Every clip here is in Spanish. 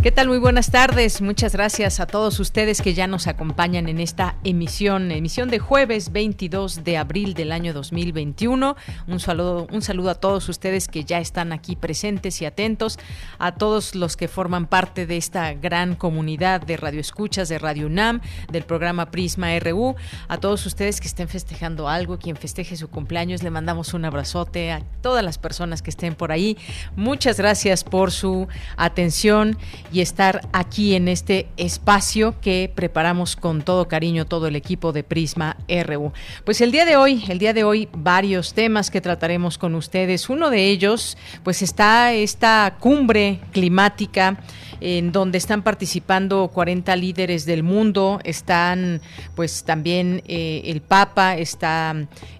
¿Qué tal? Muy buenas tardes. Muchas gracias a todos ustedes que ya nos acompañan en esta emisión, emisión de jueves 22 de abril del año 2021. Un saludo, un saludo a todos ustedes que ya están aquí presentes y atentos, a todos los que forman parte de esta gran comunidad de radioescuchas de Radio UNAM, del programa Prisma RU, a todos ustedes que estén festejando algo, quien festeje su cumpleaños, le mandamos un abrazote a todas las personas que estén por ahí. Muchas gracias por su atención y estar aquí en este espacio que preparamos con todo cariño todo el equipo de Prisma RU. Pues el día de hoy, el día de hoy varios temas que trataremos con ustedes. Uno de ellos, pues está esta cumbre climática en donde están participando 40 líderes del mundo, están pues también eh, el Papa, está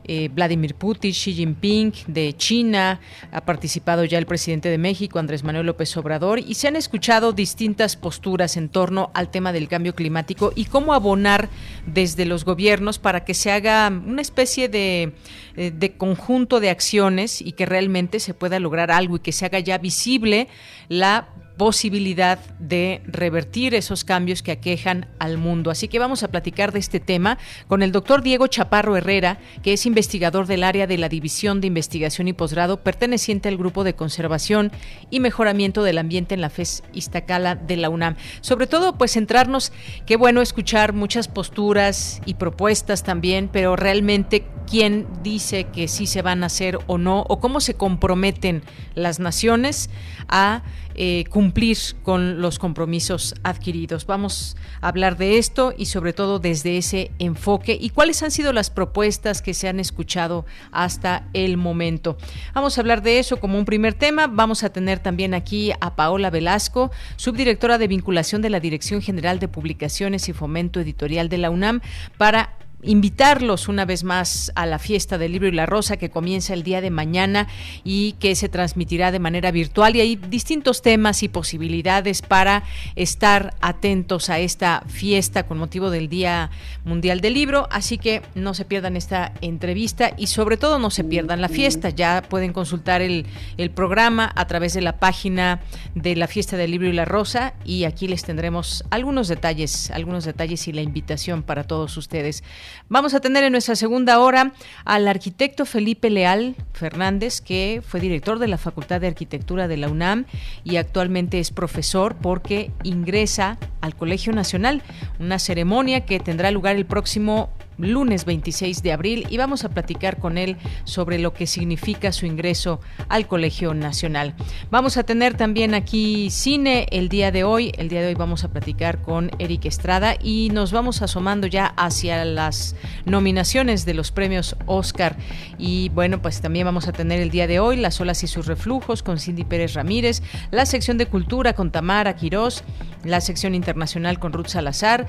eh, Vladimir Putin, Xi Jinping de China, ha participado ya el presidente de México, Andrés Manuel López Obrador, y se han escuchado distintas posturas en torno al tema del cambio climático y cómo abonar desde los gobiernos para que se haga una especie de, eh, de conjunto de acciones y que realmente se pueda lograr algo y que se haga ya visible la posibilidad de revertir esos cambios que aquejan al mundo. Así que vamos a platicar de este tema con el doctor Diego Chaparro Herrera, que es investigador del área de la División de Investigación y Posgrado, perteneciente al Grupo de Conservación y Mejoramiento del Ambiente en la FES Iztacala de la UNAM. Sobre todo, pues centrarnos, qué bueno escuchar muchas posturas y propuestas también, pero realmente quién dice que sí se van a hacer o no, o cómo se comprometen las naciones a eh, cumplir con los compromisos adquiridos. Vamos a hablar de esto y sobre todo desde ese enfoque y cuáles han sido las propuestas que se han escuchado hasta el momento. Vamos a hablar de eso como un primer tema. Vamos a tener también aquí a Paola Velasco, subdirectora de vinculación de la Dirección General de Publicaciones y Fomento Editorial de la UNAM, para invitarlos una vez más a la fiesta del libro y la rosa que comienza el día de mañana y que se transmitirá de manera virtual. Y hay distintos temas y posibilidades para estar atentos a esta fiesta con motivo del Día Mundial del Libro, así que no se pierdan esta entrevista y sobre todo no se pierdan la fiesta, ya pueden consultar el, el programa a través de la página de la fiesta del libro y la rosa y aquí les tendremos algunos detalles, algunos detalles y la invitación para todos ustedes. Vamos a tener en nuestra segunda hora al arquitecto Felipe Leal Fernández, que fue director de la Facultad de Arquitectura de la UNAM y actualmente es profesor porque ingresa al Colegio Nacional, una ceremonia que tendrá lugar el próximo lunes 26 de abril y vamos a platicar con él sobre lo que significa su ingreso al Colegio Nacional. Vamos a tener también aquí cine el día de hoy. El día de hoy vamos a platicar con Eric Estrada y nos vamos asomando ya hacia las nominaciones de los premios Oscar. Y bueno, pues también vamos a tener el día de hoy Las olas y sus reflujos con Cindy Pérez Ramírez, la sección de cultura con Tamara Quirós, la sección internacional con Ruth Salazar,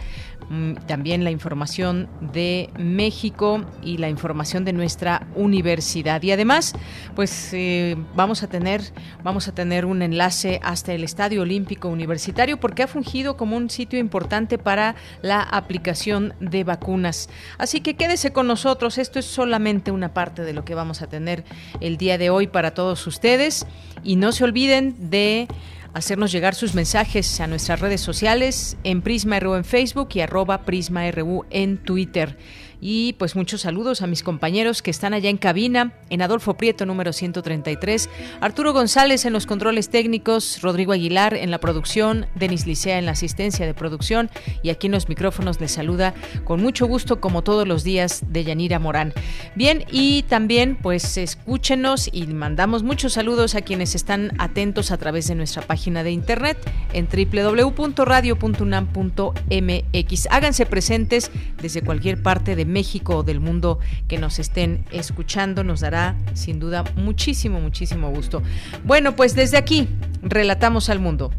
también la información de México y la información de nuestra universidad. Y además, pues eh, vamos a tener, vamos a tener un enlace hasta el Estadio Olímpico Universitario porque ha fungido como un sitio importante para la aplicación de vacunas. Así que quédese con nosotros. Esto es solamente una parte de lo que vamos a tener el día de hoy para todos ustedes. Y no se olviden de hacernos llegar sus mensajes a nuestras redes sociales en Prisma RU en Facebook y arroba Prisma RU en Twitter. Y pues muchos saludos a mis compañeros que están allá en cabina, en Adolfo Prieto número 133, Arturo González en los controles técnicos, Rodrigo Aguilar en la producción, Denis Licea en la asistencia de producción. Y aquí en los micrófonos les saluda con mucho gusto como todos los días de Yanira Morán. Bien, y también pues escúchenos y mandamos muchos saludos a quienes están atentos a través de nuestra página de internet en www.radio.unam.mx. Háganse presentes desde cualquier parte de México o del mundo que nos estén escuchando. Nos dará sin duda muchísimo, muchísimo gusto. Bueno, pues desde aquí, relatamos al mundo.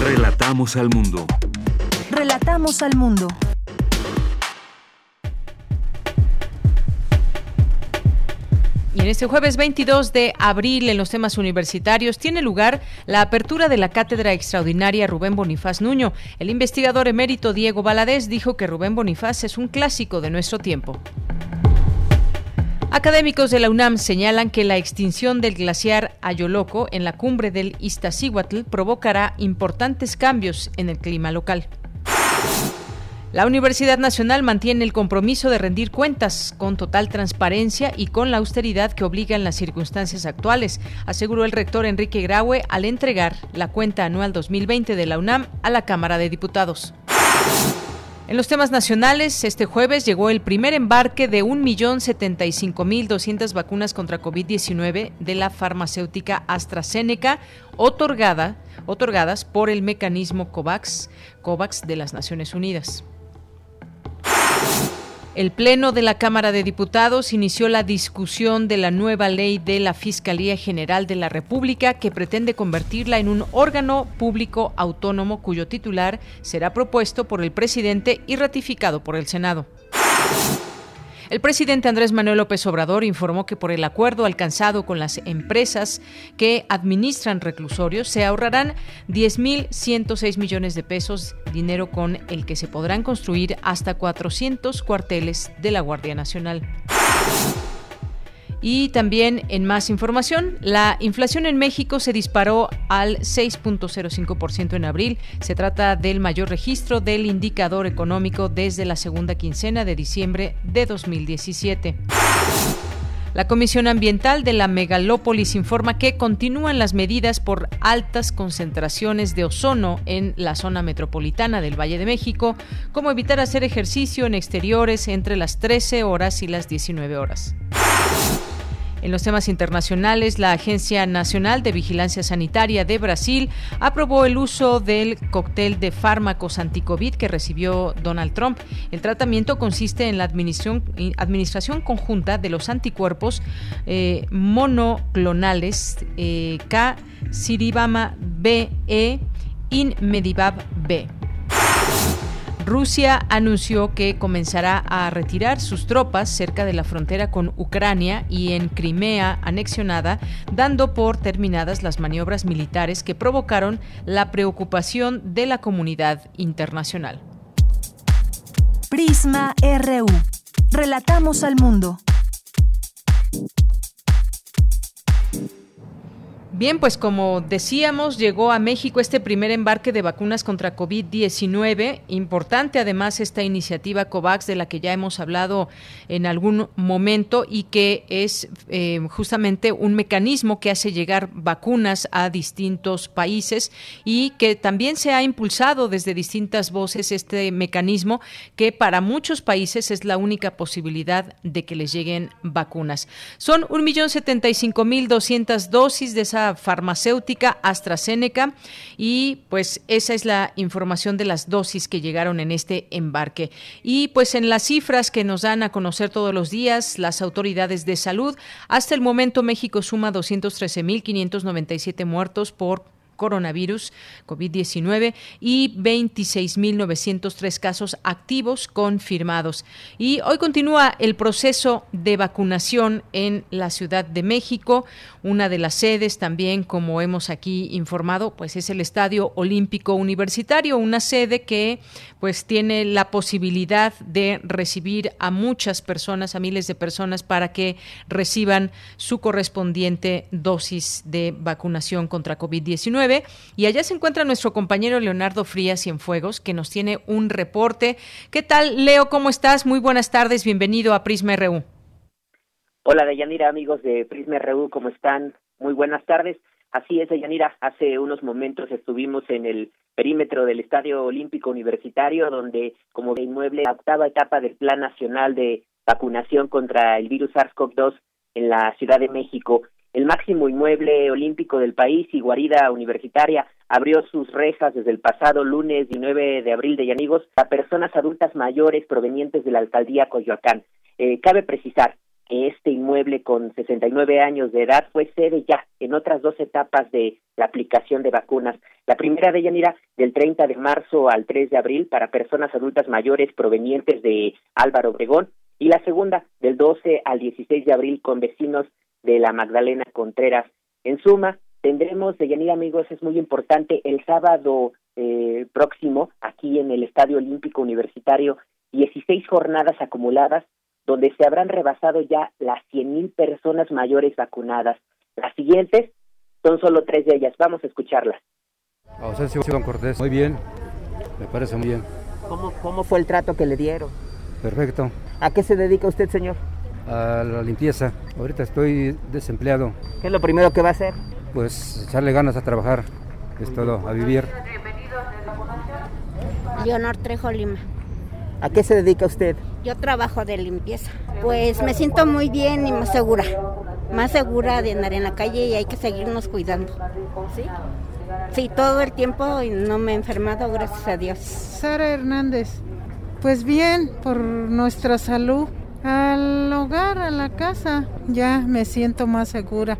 Relatamos al mundo. Relatamos al mundo. En este jueves 22 de abril, en los temas universitarios, tiene lugar la apertura de la Cátedra Extraordinaria Rubén Bonifaz Nuño. El investigador emérito Diego Valadez dijo que Rubén Bonifaz es un clásico de nuestro tiempo. Académicos de la UNAM señalan que la extinción del glaciar Ayoloco en la cumbre del Iztaccíhuatl provocará importantes cambios en el clima local. La Universidad Nacional mantiene el compromiso de rendir cuentas con total transparencia y con la austeridad que obliga en las circunstancias actuales, aseguró el rector Enrique Graue al entregar la cuenta anual 2020 de la UNAM a la Cámara de Diputados. En los temas nacionales, este jueves llegó el primer embarque de 1.075.200 vacunas contra COVID-19 de la farmacéutica AstraZeneca, otorgada, otorgadas por el mecanismo COVAX, COVAX de las Naciones Unidas. El Pleno de la Cámara de Diputados inició la discusión de la nueva ley de la Fiscalía General de la República que pretende convertirla en un órgano público autónomo cuyo titular será propuesto por el presidente y ratificado por el Senado. El presidente Andrés Manuel López Obrador informó que por el acuerdo alcanzado con las empresas que administran reclusorios se ahorrarán 10.106 millones de pesos, dinero con el que se podrán construir hasta 400 cuarteles de la Guardia Nacional. Y también en más información, la inflación en México se disparó al 6.05% en abril. Se trata del mayor registro del indicador económico desde la segunda quincena de diciembre de 2017. La Comisión Ambiental de la Megalópolis informa que continúan las medidas por altas concentraciones de ozono en la zona metropolitana del Valle de México, como evitar hacer ejercicio en exteriores entre las 13 horas y las 19 horas. En los temas internacionales, la Agencia Nacional de Vigilancia Sanitaria de Brasil aprobó el uso del cóctel de fármacos anticovid que recibió Donald Trump. El tratamiento consiste en la administración, conjunta de los anticuerpos eh, monoclonales eh, K-Siribama B e Inmedivab B. Rusia anunció que comenzará a retirar sus tropas cerca de la frontera con Ucrania y en Crimea anexionada, dando por terminadas las maniobras militares que provocaron la preocupación de la comunidad internacional. Prisma RU. Relatamos al mundo. Bien, pues como decíamos, llegó a México este primer embarque de vacunas contra COVID-19. Importante además esta iniciativa COVAX de la que ya hemos hablado en algún momento y que es eh, justamente un mecanismo que hace llegar vacunas a distintos países y que también se ha impulsado desde distintas voces este mecanismo que para muchos países es la única posibilidad de que les lleguen vacunas. Son 1.075.200 dosis de esa farmacéutica AstraZeneca y pues esa es la información de las dosis que llegaron en este embarque. Y pues en las cifras que nos dan a conocer todos los días las autoridades de salud, hasta el momento México suma 213.597 muertos por coronavirus COVID-19 y 26.903 casos activos confirmados. Y hoy continúa el proceso de vacunación en la Ciudad de México. Una de las sedes también, como hemos aquí informado, pues es el Estadio Olímpico Universitario, una sede que pues tiene la posibilidad de recibir a muchas personas, a miles de personas para que reciban su correspondiente dosis de vacunación contra COVID-19 COVID-19 y allá se encuentra nuestro compañero Leonardo Frías Cienfuegos que nos tiene un reporte. ¿Qué tal, Leo? ¿Cómo estás? Muy buenas tardes, bienvenido a Prisma RU. Hola, Deyanira, amigos de Prisma RU, ¿cómo están? Muy buenas tardes. Así es, Deyanira, hace unos momentos estuvimos en el perímetro del Estadio Olímpico Universitario, donde como de inmueble la octava etapa del Plan Nacional de Vacunación contra el virus SARS-CoV-2 en la Ciudad de México. El máximo inmueble olímpico del país y guarida universitaria abrió sus rejas desde el pasado lunes 19 de abril de Yanigos a personas adultas mayores provenientes de la alcaldía Coyoacán. Eh, cabe precisar que este inmueble con 69 años de edad fue sede ya en otras dos etapas de la aplicación de vacunas. La primera de Yanira del 30 de marzo al 3 de abril para personas adultas mayores provenientes de Álvaro Obregón y la segunda del 12 al 16 de abril con vecinos de la Magdalena Contreras. En suma, tendremos, de Yanira amigos, es muy importante, el sábado eh, próximo, aquí en el Estadio Olímpico Universitario, 16 jornadas acumuladas, donde se habrán rebasado ya las 100.000 personas mayores vacunadas. Las siguientes son solo tres de ellas. Vamos a escucharlas. Ausencio Cortés, muy bien, me parece muy bien. ¿Cómo, ¿Cómo fue el trato que le dieron? Perfecto. ¿A qué se dedica usted, señor? A la limpieza. Ahorita estoy desempleado. ¿Qué es lo primero que va a hacer? Pues echarle ganas a trabajar, es todo, a vivir. Leonor Trejo Lima. ¿A qué se dedica usted? Yo trabajo de limpieza. Pues me siento muy bien y más segura. Más segura de andar en la calle y hay que seguirnos cuidando. ¿Sí? Sí, todo el tiempo y no me he enfermado, gracias a Dios. Sara Hernández. Pues bien, por nuestra salud. Al hogar, a la casa, ya me siento más segura.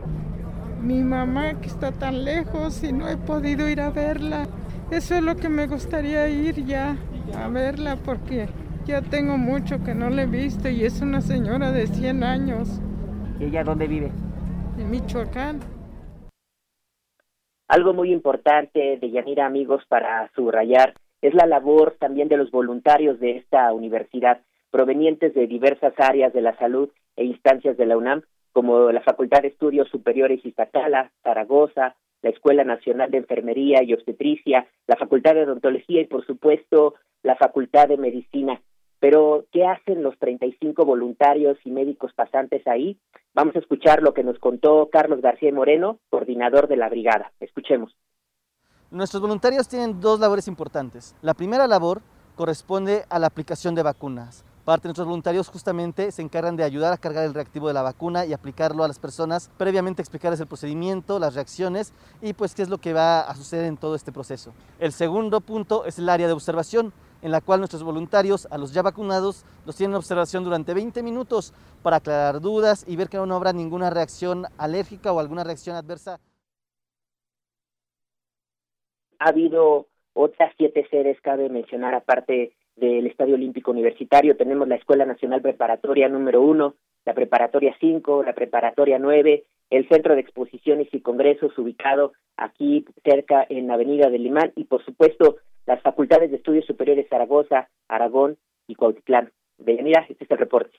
Mi mamá que está tan lejos y no he podido ir a verla. Eso es lo que me gustaría ir ya a verla porque ya tengo mucho que no le he visto y es una señora de 100 años. ¿Y ella dónde vive? En Michoacán. Algo muy importante de Yanira, amigos, para subrayar es la labor también de los voluntarios de esta universidad, provenientes de diversas áreas de la salud e instancias de la UNAM, como la Facultad de Estudios Superiores Iztacala, Zaragoza, la Escuela Nacional de Enfermería y Obstetricia, la Facultad de Odontología y, por supuesto, la Facultad de Medicina. Pero, ¿qué hacen los 35 voluntarios y médicos pasantes ahí? Vamos a escuchar lo que nos contó Carlos García Moreno, coordinador de la brigada. Escuchemos. Nuestros voluntarios tienen dos labores importantes. La primera labor corresponde a la aplicación de vacunas. Parte de nuestros voluntarios justamente se encargan de ayudar a cargar el reactivo de la vacuna y aplicarlo a las personas, previamente explicarles el procedimiento, las reacciones y pues qué es lo que va a suceder en todo este proceso. El segundo punto es el área de observación, en la cual nuestros voluntarios, a los ya vacunados, los tienen en observación durante 20 minutos para aclarar dudas y ver que no habrá ninguna reacción alérgica o alguna reacción adversa ha habido otras siete sedes, cabe mencionar, aparte del Estadio Olímpico Universitario. Tenemos la Escuela Nacional Preparatoria número uno, la Preparatoria cinco, la Preparatoria nueve, el Centro de Exposiciones y Congresos ubicado aquí cerca en Avenida del Limán y, por supuesto, las Facultades de Estudios Superiores Zaragoza, Aragón y Cuautitlán. Bienvenida, este es el reporte.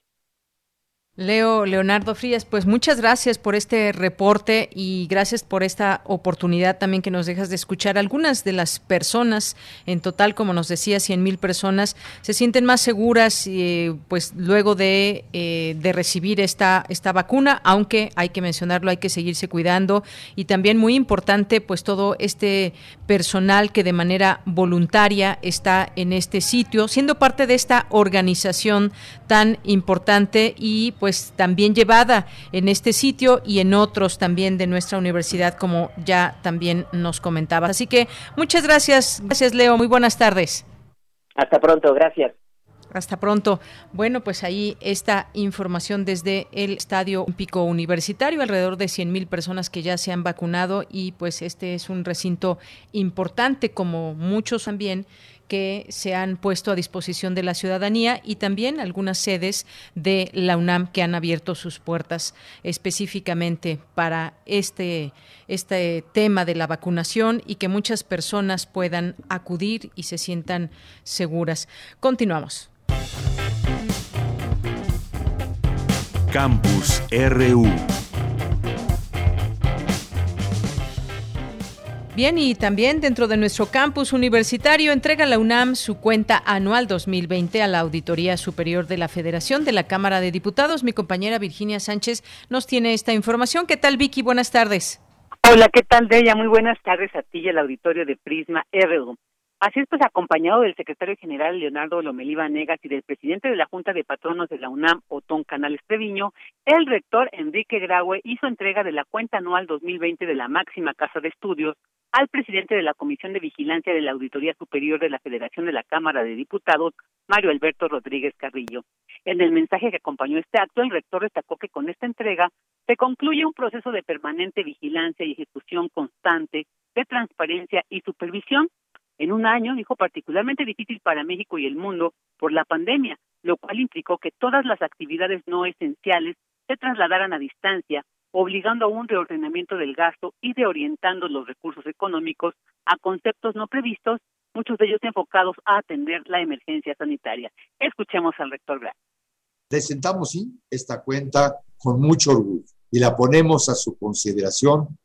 Leo Leonardo Frías, pues muchas gracias por este reporte y gracias por esta oportunidad también que nos dejas de escuchar. Algunas de las personas, en total, como nos decía, 100 mil personas, se sienten más seguras eh, pues luego de, eh, de recibir esta, esta vacuna, aunque hay que mencionarlo, hay que seguirse cuidando y también muy importante pues todo este personal que de manera voluntaria está en este sitio, siendo parte de esta organización tan importante y pues también llevada en este sitio y en otros también de nuestra universidad, como ya también nos comentaba. Así que muchas gracias, gracias Leo, muy buenas tardes. Hasta pronto, gracias. Hasta pronto. Bueno, pues ahí esta información desde el Estadio Olímpico Universitario, alrededor de 100 mil personas que ya se han vacunado y pues este es un recinto importante como muchos también que se han puesto a disposición de la ciudadanía y también algunas sedes de la UNAM que han abierto sus puertas específicamente para este, este tema de la vacunación y que muchas personas puedan acudir y se sientan seguras. Continuamos. Campus RU. Bien, y también dentro de nuestro campus universitario entrega la UNAM su cuenta anual 2020 a la Auditoría Superior de la Federación de la Cámara de Diputados. Mi compañera Virginia Sánchez nos tiene esta información. ¿Qué tal, Vicky? Buenas tardes. Hola, ¿qué tal, Deya? Muy buenas tardes a ti y al auditorio de Prisma RU. Así es, pues acompañado del secretario general Leonardo Lomelí Negas y del presidente de la Junta de Patronos de la UNAM, Otón Canales Treviño, el rector Enrique Graue hizo entrega de la cuenta anual 2020 de la máxima casa de estudios al presidente de la Comisión de Vigilancia de la Auditoría Superior de la Federación de la Cámara de Diputados, Mario Alberto Rodríguez Carrillo. En el mensaje que acompañó este acto, el rector destacó que con esta entrega se concluye un proceso de permanente vigilancia y ejecución constante de transparencia y supervisión en un año, dijo, particularmente difícil para México y el mundo por la pandemia, lo cual implicó que todas las actividades no esenciales se trasladaran a distancia, obligando a un reordenamiento del gasto y reorientando los recursos económicos a conceptos no previstos, muchos de ellos enfocados a atender la emergencia sanitaria. Escuchemos al rector Grant. Presentamos sí, esta cuenta con mucho orgullo y la ponemos a su consideración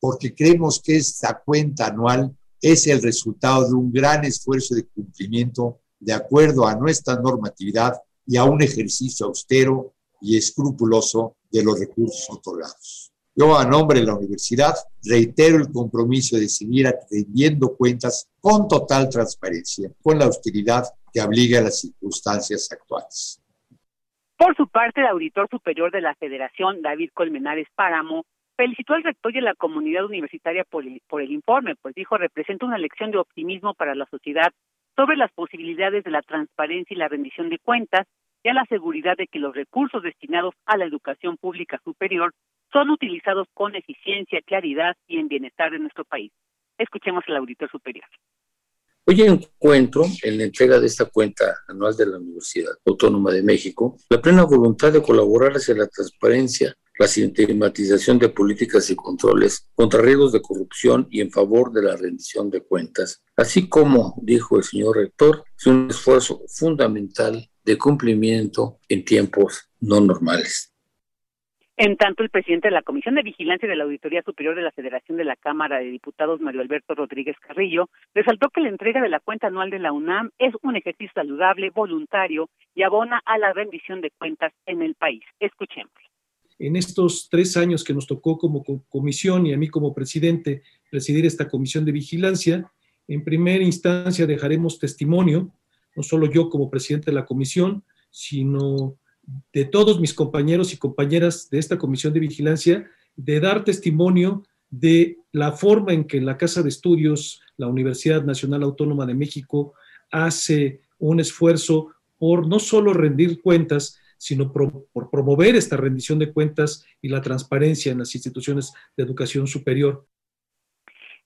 porque creemos que esta cuenta anual es el resultado de un gran esfuerzo de cumplimiento de acuerdo a nuestra normatividad y a un ejercicio austero y escrupuloso de los recursos otorgados. Yo, a nombre de la universidad, reitero el compromiso de seguir atendiendo cuentas con total transparencia, con la austeridad que obliga a las circunstancias actuales. Por su parte, el auditor superior de la Federación, David Colmenares Páramo, felicitó al rector y a la comunidad universitaria por el, informe, pues dijo representa una lección de optimismo para la sociedad sobre las posibilidades de la transparencia y la rendición de cuentas y a la seguridad de que los recursos destinados a la educación pública superior son utilizados con eficiencia, claridad y en bienestar de nuestro país. Escuchemos al auditor superior. Hoy encuentro en la entrega de esta cuenta anual de la Universidad Autónoma de México la plena voluntad de colaborar hacia la transparencia la sistematización de políticas y controles contra riesgos de corrupción y en favor de la rendición de cuentas, así como, dijo el señor rector, es un esfuerzo fundamental de cumplimiento en tiempos no normales. En tanto, el presidente de la Comisión de Vigilancia de la Auditoría Superior de la Federación de la Cámara de Diputados, Mario Alberto Rodríguez Carrillo, resaltó que la entrega de la cuenta anual de la UNAM es un ejercicio saludable, voluntario y abona a la rendición de cuentas en el país. Escuchemos en estos tres años que nos tocó como comisión y a mí como presidente presidir esta comisión de vigilancia, en primera instancia dejaremos testimonio, no solo yo como presidente de la comisión, sino de todos mis compañeros y compañeras de esta comisión de vigilancia, de dar testimonio de la forma en que la Casa de Estudios, la Universidad Nacional Autónoma de México, hace un esfuerzo por no solo rendir cuentas, sino por promover esta rendición de cuentas y la transparencia en las instituciones de educación superior.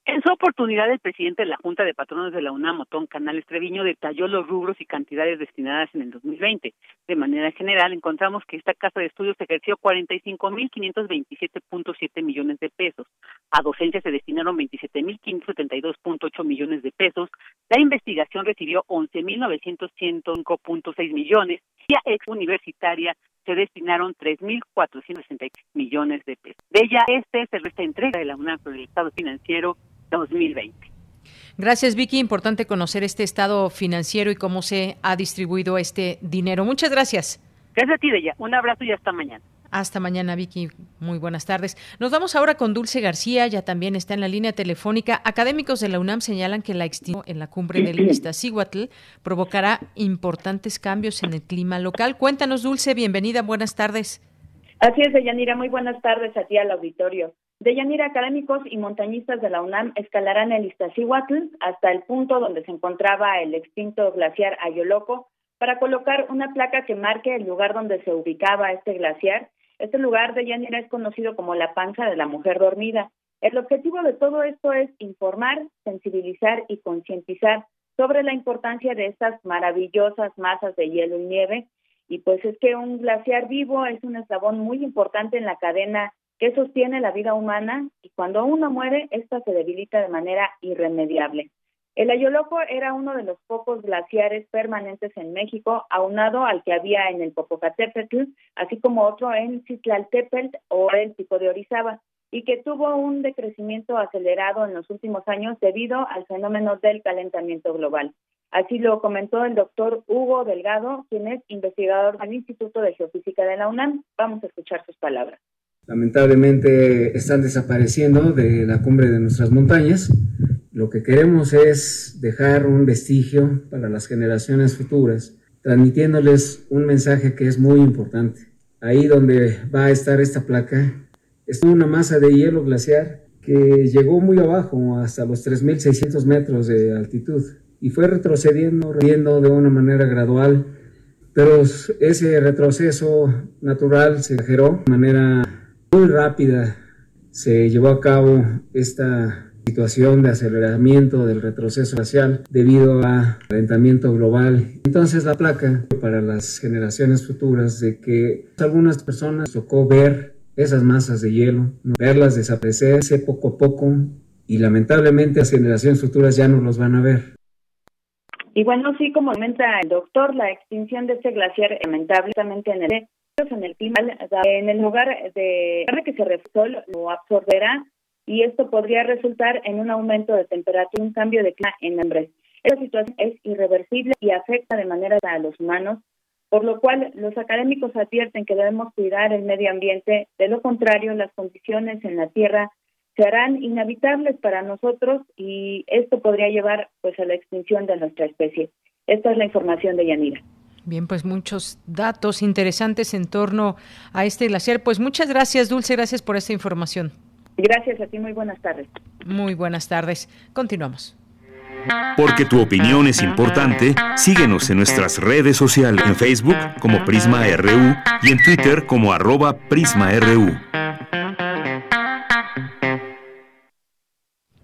En su oportunidad, el presidente de la Junta de Patronos de la UNAM, Otón Canales Treviño, detalló los rubros y cantidades destinadas en el 2020. De manera general, encontramos que esta casa de estudios ejerció 45.527.7 millones de pesos. A docencia se destinaron 27.572.8 millones de pesos. La investigación recibió 11.905.6 millones y a ex universitaria se destinaron 3.460 millones de pesos. De ella, este es el resto de entrega de la UNAM por el Estado Financiero 2020. Gracias, Vicky. Importante conocer este estado financiero y cómo se ha distribuido este dinero. Muchas gracias. Gracias a ti, Deya. Un abrazo y hasta mañana. Hasta mañana, Vicky. Muy buenas tardes. Nos vamos ahora con Dulce García, ya también está en la línea telefónica. Académicos de la UNAM señalan que la extinción en la cumbre del Iztaccíhuatl provocará importantes cambios en el clima local. Cuéntanos, Dulce, bienvenida, buenas tardes. Así es, Deyanira, muy buenas tardes a ti al auditorio. Deyanira, académicos y montañistas de la UNAM escalarán el Iztaccíhuatl hasta el punto donde se encontraba el extinto glaciar Ayoloco para colocar una placa que marque el lugar donde se ubicaba este glaciar. Este lugar de Yanira es conocido como la panza de la mujer dormida. El objetivo de todo esto es informar, sensibilizar y concientizar sobre la importancia de estas maravillosas masas de hielo y nieve. Y pues es que un glaciar vivo es un eslabón muy importante en la cadena que sostiene la vida humana y cuando uno muere, esta se debilita de manera irremediable. El Ayoloco era uno de los pocos glaciares permanentes en México, aunado al que había en el Popocatépetl, así como otro en Citlaltépetl o el Pico de Orizaba. y que tuvo un decrecimiento acelerado en los últimos años debido al fenómeno del calentamiento global. Así lo comentó el doctor Hugo Delgado, quien es investigador del Instituto de Geofísica de la UNAM. Vamos a escuchar sus palabras. Lamentablemente están desapareciendo de la cumbre de nuestras montañas. Lo que queremos es dejar un vestigio para las generaciones futuras, transmitiéndoles un mensaje que es muy importante. Ahí donde va a estar esta placa, es una masa de hielo glaciar que llegó muy abajo, hasta los 3.600 metros de altitud, y fue retrocediendo, de una manera gradual, pero ese retroceso natural se exageró de manera muy rápida. Se llevó a cabo esta situación de aceleramiento del retroceso glacial debido a calentamiento global. Entonces la placa para las generaciones futuras de que algunas personas tocó ver esas masas de hielo, verlas desaparecerse poco a poco y lamentablemente las generaciones futuras ya no los van a ver. Y bueno, sí, como comenta el doctor, la extinción de este glaciar lamentablemente en el en el clima, en el lugar de que se refresol lo absorberá y esto podría resultar en un aumento de temperatura, un cambio de clima en hambre. Esta situación es irreversible y afecta de manera a los humanos, por lo cual los académicos advierten que debemos cuidar el medio ambiente, de lo contrario las condiciones en la Tierra se harán inhabitables para nosotros y esto podría llevar pues a la extinción de nuestra especie. Esta es la información de Yanira. Bien, pues muchos datos interesantes en torno a este glaciar. Pues muchas gracias, Dulce, gracias por esta información. Gracias a ti, muy buenas tardes. Muy buenas tardes. Continuamos. Porque tu opinión es importante, síguenos en nuestras redes sociales, en Facebook como Prisma RU y en Twitter como arroba PrismaRU.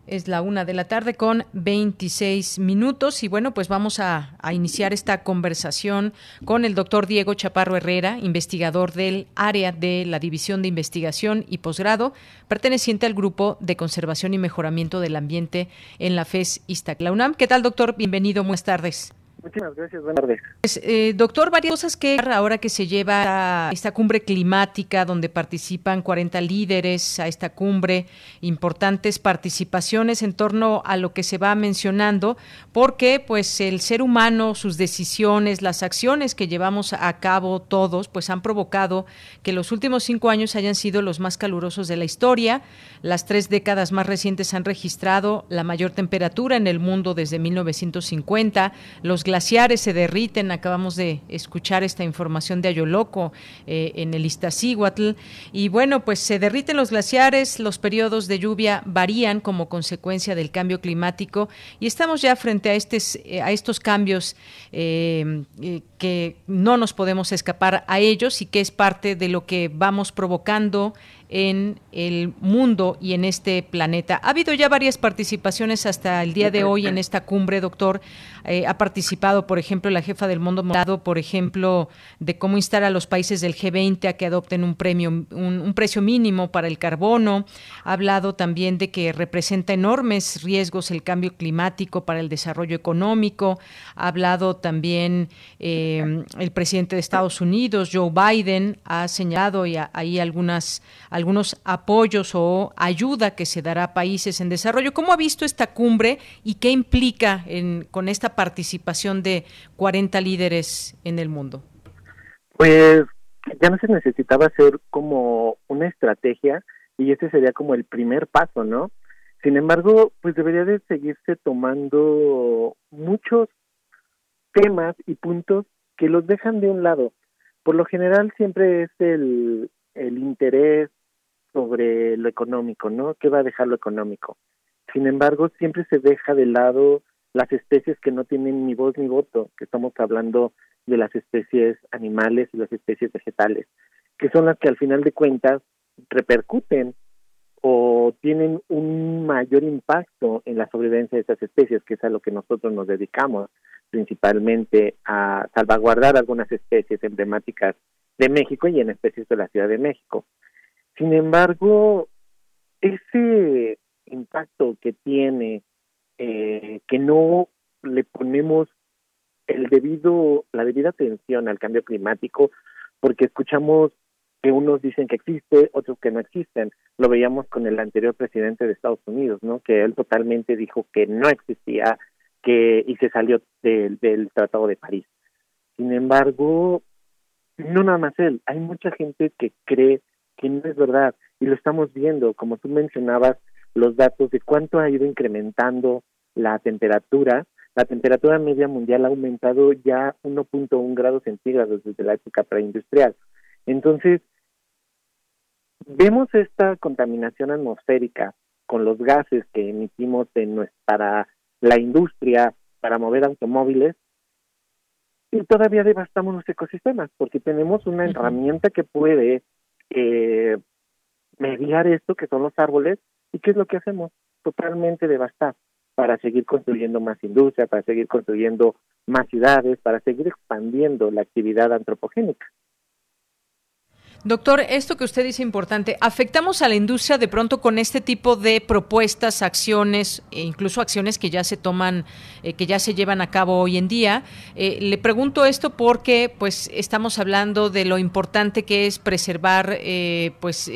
Es la una de la tarde con 26 minutos y bueno, pues vamos a, iniciar esta conversación con el doctor Diego Chaparro Herrera, investigador del área de la División de Investigación y Posgrado, perteneciente al Grupo de Conservación y Mejoramiento del Ambiente en la FES Iztac. La UNAM, ¿qué tal doctor? Bienvenido, buenas tardes. Muchas gracias, buenas tardes. Pues, eh, doctor, varias cosas que ahora que se lleva a esta cumbre climática donde participan 40 líderes a esta cumbre, importantes participaciones en torno a lo que se va mencionando, porque pues el ser humano, sus decisiones, las acciones que llevamos a cabo todos, pues han provocado que los últimos cinco años hayan sido los más calurosos de la historia. Las tres décadas más recientes han registrado la mayor temperatura en el mundo desde 1950. Los glaciares se derriten, acabamos de escuchar esta información de Ayoloco eh, en el Iztaccíhuatl, y bueno, pues se derriten los glaciares, los periodos de lluvia varían como consecuencia del cambio climático, y estamos ya frente a, este, a estos cambios eh, eh, que no nos podemos escapar a ellos y que es parte de lo que vamos provocando en el mundo y en este planeta. Ha habido ya varias participaciones hasta el día de hoy en esta cumbre, doctor. Eh, ha participado, por ejemplo, la jefa del mundo morado, por ejemplo, de cómo instar a los países del G20 a que adopten un premio, un, precio mínimo para el carbono. Ha hablado también de que representa enormes riesgos el cambio climático para el desarrollo económico. Ha hablado también eh, el presidente de Estados Unidos, Joe Biden, ha señalado y ahí algunas algunos apoyos o ayuda que se dará a países en desarrollo. ¿Cómo ha visto esta cumbre y qué implica con esta participación de 40 líderes en el mundo? Pues ya no se necesitaba hacer como una estrategia y ese sería como el primer paso, ¿no? Sin embargo, pues debería de seguirse tomando muchos temas y puntos que los dejan de un lado. Por lo general siempre es el, el interés sobre lo económico, ¿no? ¿Qué va a dejar lo económico? Sin embargo, siempre se deja de lado las especies que no tienen ni voz ni voto, que estamos hablando de las especies animales y las especies vegetales, que son las que al final de cuentas repercuten o tienen un mayor impacto en la sobrevivencia de esas especies, que es a lo que nosotros nos dedicamos principalmente a salvaguardar algunas especies emblemáticas de México y en especies de la Ciudad de México. Sin embargo, ese impacto que tiene, eh, que no le ponemos el debido, la debida atención al cambio climático, porque escuchamos que unos dicen que existe, otros que no existen. Lo veíamos con el anterior presidente de Estados Unidos, ¿no? Que él totalmente dijo que no existía, que y se salió del Tratado de París. Sin embargo, no nada más él, hay mucha gente que cree que no es verdad y lo estamos viendo, como tú mencionabas, los datos de cuánto ha ido incrementando la temperatura. La temperatura media mundial ha aumentado ya 1.1 grados centígrados desde la época preindustrial. Entonces, vemos esta contaminación atmosférica con los gases que emitimos en para la industria, para mover automóviles, y todavía devastamos los ecosistemas, porque tenemos una herramienta que puede eh, mediar esto, que son los árboles, y ¿qué es lo que hacemos? Totalmente devastar para seguir construyendo más industria, para seguir construyendo más ciudades, para seguir expandiendo la actividad antropogénica. Doctor, esto que usted dice importante, ¿afectamos a la industria de pronto con este tipo de propuestas, acciones, e incluso acciones que ya se toman, eh, que ya se llevan a cabo hoy en día? Eh, le pregunto esto porque pues estamos hablando de lo importante que es preservar eh, pues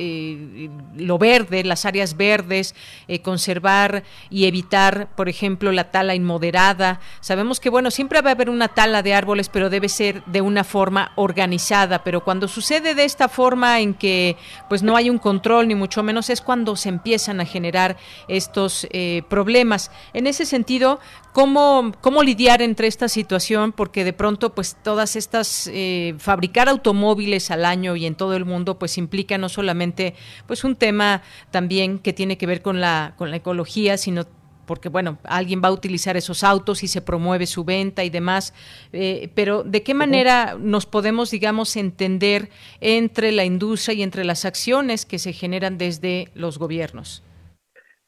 lo verde, las áreas verdes, conservar y evitar, por ejemplo, la tala inmoderada. Sabemos que bueno, siempre va a haber una tala de árboles, pero debe ser de una forma organizada, pero cuando sucede de esta forma, forma en que pues no hay un control ni mucho menos es cuando se empiezan a generar estos eh, problemas. En ese sentido, ¿cómo, ¿cómo lidiar entre esta situación? Porque de pronto pues todas estas, eh, fabricar automóviles al año y en todo el mundo pues implica no solamente pues un tema también que tiene que ver con la, con la ecología, sino porque bueno, alguien va a utilizar esos autos y se promueve su venta y demás, eh, pero ¿de qué manera nos podemos, digamos, entender entre la industria y entre las acciones que se generan desde los gobiernos?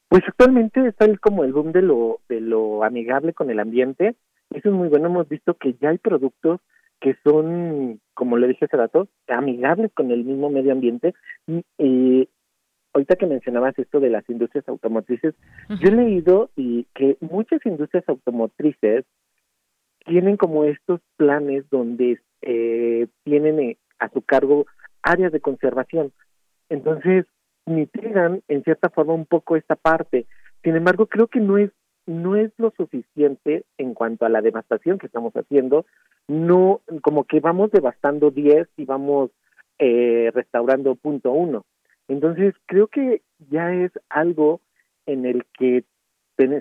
Pues actualmente está el, como el boom de lo, de lo amigable con el ambiente. Eso es muy bueno. Hemos visto que ya hay productos que son, como le dije hace rato, amigables con el mismo medio ambiente y, ahorita que mencionabas esto de las industrias automotrices, yo he leído y que muchas industrias automotrices tienen como estos planes donde eh, tienen eh, a su cargo áreas de conservación. Entonces, mitigan en cierta forma un poco esta parte. Sin embargo, creo que no es no es lo suficiente en cuanto a la devastación que estamos haciendo. No, como que vamos devastando 10 y vamos eh, restaurando punto uno. Entonces, creo que ya es algo en el que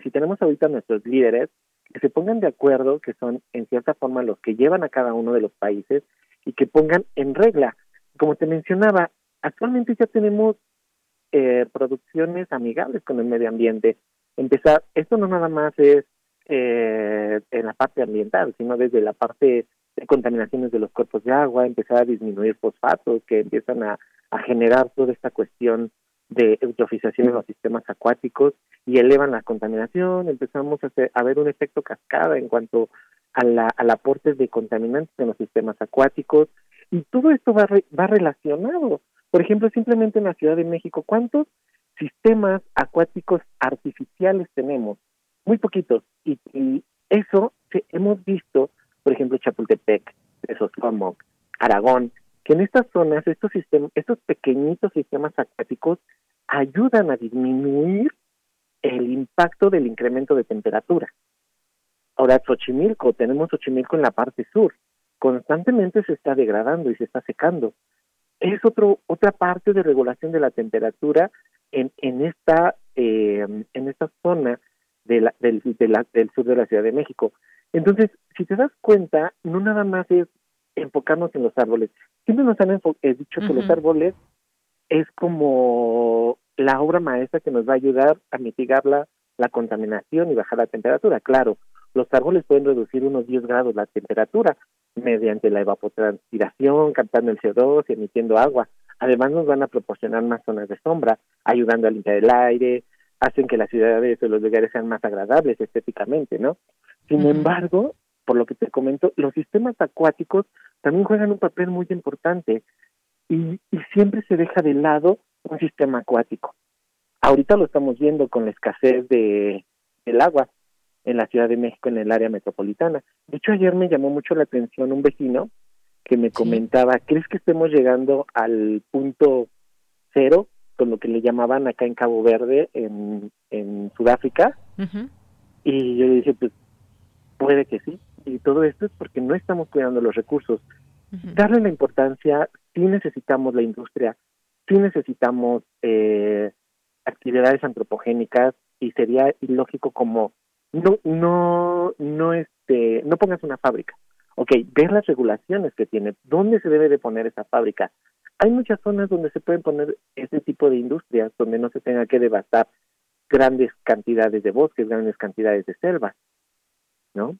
si tenemos ahorita nuestros líderes que se pongan de acuerdo, que son en cierta forma los que llevan a cada uno de los países y que pongan en regla. Como te mencionaba, actualmente ya tenemos eh, producciones amigables con el medio ambiente. Empezar, esto no nada más es eh, en la parte ambiental, sino desde la parte contaminaciones de los cuerpos de agua, empezar a disminuir fosfatos que empiezan a generar toda esta cuestión de eutrofización en los sistemas acuáticos y elevan la contaminación, empezamos a, hacer, a ver un efecto cascada en cuanto a la, al aporte de contaminantes en los sistemas acuáticos y todo esto va, va relacionado. Por ejemplo, simplemente en la Ciudad de México, ¿cuántos sistemas acuáticos artificiales tenemos? Muy poquitos. Y, y eso hemos visto, por ejemplo, Chapultepec, Tesosomoc, Aragón, que en estas zonas estos sistemas, estos pequeñitos sistemas acuáticos ayudan a disminuir el impacto del incremento de temperatura. Ahora, Xochimilco, tenemos Xochimilco en la parte sur, constantemente se está degradando y se está secando. Es otro, otra parte de regulación de la temperatura en, en, esta, eh, en esta zona de la, del, del sur de la Ciudad de México. Entonces, si te das cuenta, no nada más es enfocarnos en los árboles. Siempre nos han eh, dicho que los árboles es como la obra maestra que nos va a ayudar a mitigar la, la contaminación y bajar la temperatura. Claro, los árboles pueden reducir unos 10 grados la temperatura mediante la evapotranspiración, captando el CO2 y emitiendo agua. Además nos van a proporcionar más zonas de sombra, ayudando a limpiar el aire, hacen que las ciudades o los lugares sean más agradables estéticamente, ¿no? Sin embargo, por lo que te comento, los sistemas acuáticos también juegan un papel muy importante y, siempre se deja de lado un sistema acuático. Ahorita lo estamos viendo con la escasez de del agua en la Ciudad de México, en el área metropolitana. De hecho, ayer me llamó mucho la atención un vecino que me comentaba, ¿crees que estemos llegando al punto cero con lo que le llamaban acá en Cabo Verde, en, en Sudáfrica? Y yo le dije, pues puede que sí. Y todo esto es porque no estamos cuidando los recursos. Darle la importancia, sí necesitamos la industria, sí necesitamos eh, actividades antropogénicas y sería ilógico como no no no este no pongas una fábrica ok ver las regulaciones que tiene dónde se debe de poner esa fábrica hay muchas zonas donde se pueden poner ese tipo de industrias donde no se tenga que devastar grandes cantidades de bosques grandes cantidades de selvas no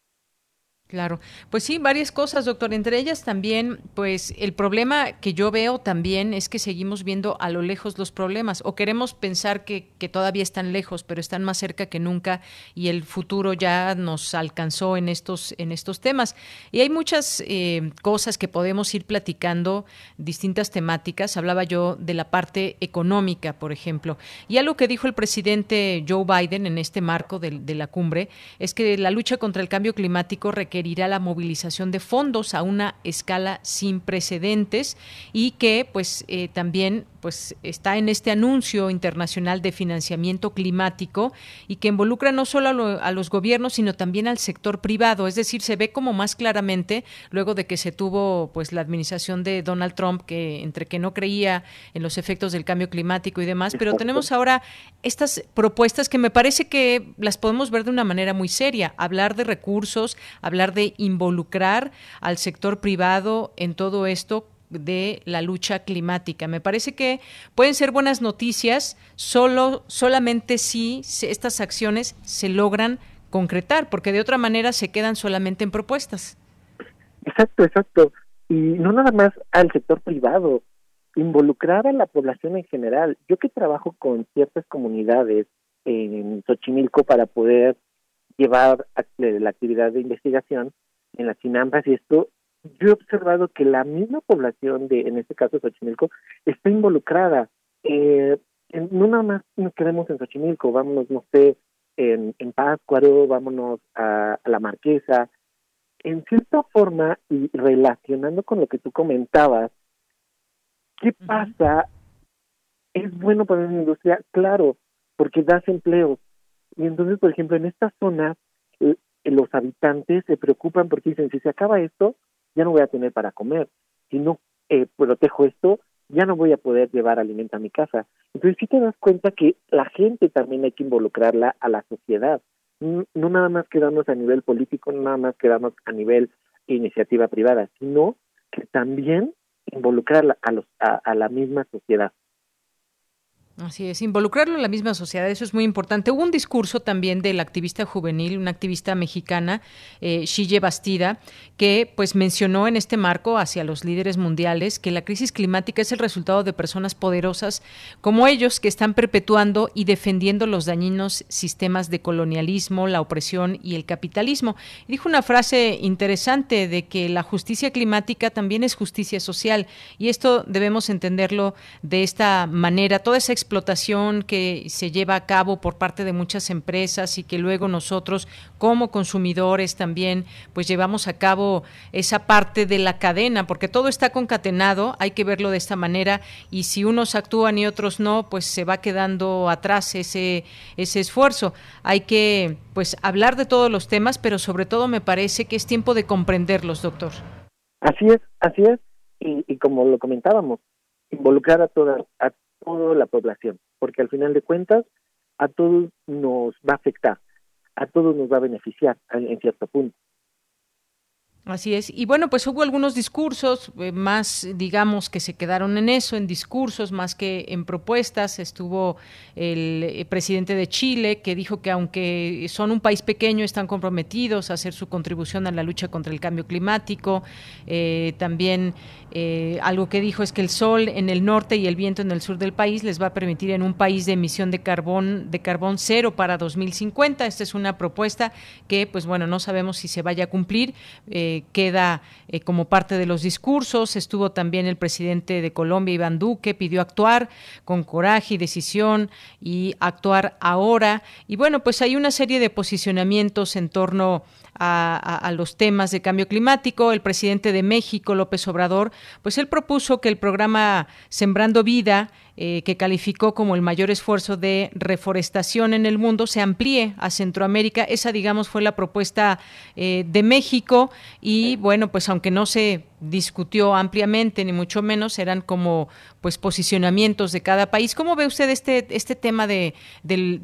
Claro, pues sí, varias cosas, doctor. Entre ellas también, pues el problema que yo veo también es que seguimos viendo a lo lejos los problemas o queremos pensar que, que todavía están lejos, pero están más cerca que nunca y el futuro ya nos alcanzó en estos, en estos temas. Y hay muchas eh, cosas que podemos ir platicando, distintas temáticas. Hablaba yo de la parte económica, por ejemplo. Y algo que dijo el presidente Joe Biden en este marco de, de la cumbre es que la lucha contra el cambio climático requiere la movilización de fondos a una escala sin precedentes y que pues eh, también pues está en este anuncio internacional de financiamiento climático y que involucra no solo a, los gobiernos sino también al sector privado. Es decir se ve como más claramente luego de que se tuvo pues la administración de Donald Trump que entre que no creía en los efectos del cambio climático y demás pero tenemos ahora estas propuestas que me parece que las podemos ver de una manera muy seria. Hablar de recursos hablar de involucrar al sector privado en todo esto de la lucha climática. Me parece que pueden ser buenas noticias solo solamente si estas acciones se logran concretar, porque de otra manera se quedan solamente en propuestas. Exacto, exacto. Y no nada más al sector privado, involucrar a la población en general. Yo que trabajo con ciertas comunidades en Xochimilco para poder llevar la actividad de investigación en las Chinampas y esto, yo he observado que la misma población de, en este caso Xochimilco, está involucrada. Eh, no nada más nos quedemos en Xochimilco, vámonos, no sé, en, en Páscuaro, vámonos a, la Marquesa. En cierta forma, y relacionando con lo que tú comentabas, ¿qué pasa? ¿Es bueno para una industria? Claro, porque das empleos, y entonces, por ejemplo, en esta zona, eh, los habitantes se preocupan porque dicen, si se acaba esto, ya no voy a tener para comer. Si no eh, protejo esto, ya no voy a poder llevar alimento a mi casa. Entonces sí te das cuenta que la gente también hay que involucrarla a la sociedad. No, nada más quedarnos a nivel político, no nada más quedarnos a nivel iniciativa privada, sino que también involucrarla a, los, a la misma sociedad. Así es, involucrarlo en la misma sociedad, eso es muy importante. Hubo un discurso también del activista juvenil, una activista mexicana, eh, Shille Bastida, que pues mencionó en este marco hacia los líderes mundiales que la crisis climática es el resultado de personas poderosas como ellos que están perpetuando y defendiendo los dañinos sistemas de colonialismo, la opresión y el capitalismo. dijo una frase interesante de que la justicia climática también es justicia social y esto debemos entenderlo de esta manera. Toda esa explotación que se lleva a cabo por parte de muchas empresas y que luego nosotros como consumidores también pues llevamos a cabo esa parte de la cadena, porque todo está concatenado, hay que verlo de esta manera y si unos actúan y otros no, pues se va quedando atrás ese ese esfuerzo. Hay que pues hablar de todos los temas, pero sobre todo me parece que es tiempo de comprenderlos, doctor. Así es, así es. Y, y como lo comentábamos, involucrar a toda, a toda la población, porque al final de cuentas a todos nos va a afectar, a todos nos va a beneficiar en cierto punto. Así es. Y bueno, pues hubo algunos discursos eh, más, digamos, que se quedaron en eso, en discursos más que en propuestas. Estuvo el eh, presidente de Chile que dijo que aunque son un país pequeño, están comprometidos a hacer su contribución a la lucha contra el cambio climático. Eh, también algo que dijo es que el sol en el norte y el viento en el sur del país les va a permitir en un país de emisión de carbón de carbón cero para 2050. Esta es una propuesta que, pues bueno, no sabemos si se vaya a cumplir queda eh, como parte de los discursos. Estuvo también el presidente de Colombia, Iván Duque, pidió actuar con coraje y decisión y actuar ahora. Y bueno, pues hay una serie de posicionamientos en torno los temas de cambio climático. El presidente de México, López Obrador, pues él propuso que el programa Sembrando Vida eh, que calificó como el mayor esfuerzo de reforestación en el mundo, se amplíe a Centroamérica. Esa, digamos, fue la propuesta eh, de México y, bueno, pues aunque no se discutió ampliamente, ni mucho menos, eran como pues posicionamientos de cada país. ¿Cómo ve usted este, este tema de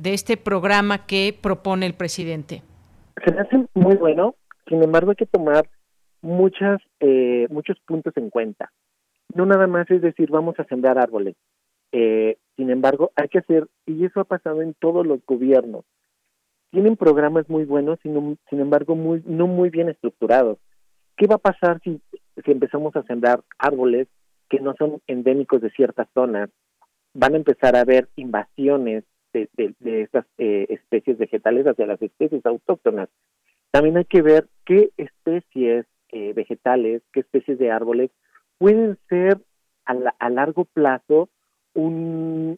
este programa que propone el presidente? Se me hace muy bueno, sin embargo hay que tomar muchas, eh, muchos puntos en cuenta. No nada más es decir, vamos a sembrar árboles. Eh, sin embargo, hay que hacer, y eso ha pasado en todos los gobiernos, tienen programas muy buenos, sin, sin embargo, muy, no muy bien estructurados. ¿Qué va a pasar si, si empezamos a sembrar árboles que no son endémicos de ciertas zonas? Van a empezar a haber invasiones de, estas eh, especies vegetales hacia las especies autóctonas. También hay que ver qué especies eh, vegetales, qué especies de árboles pueden ser a, a largo plazo un,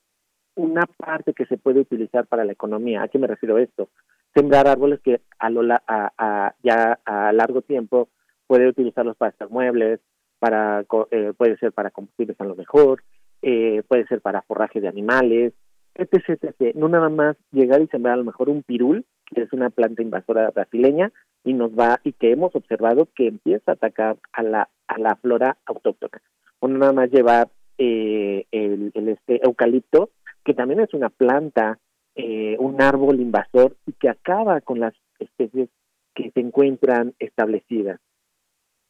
una parte que se puede utilizar para la economía. ¿A qué me refiero esto? Sembrar árboles que a, lo, a, ya a largo tiempo puede utilizarlos para hacer muebles, para eh, puede ser para combustibles a lo mejor, eh, puede ser para forraje de animales, etc, etc. No nada más llegar y sembrar a lo mejor un pirul, que es una planta invasora brasileña, y nos va, y que hemos observado que empieza a atacar a la, a la flora autóctona. O nada más llevar eh, el, este eucalipto, que también es una planta, eh, un árbol invasor y que acaba con las especies que se encuentran establecidas.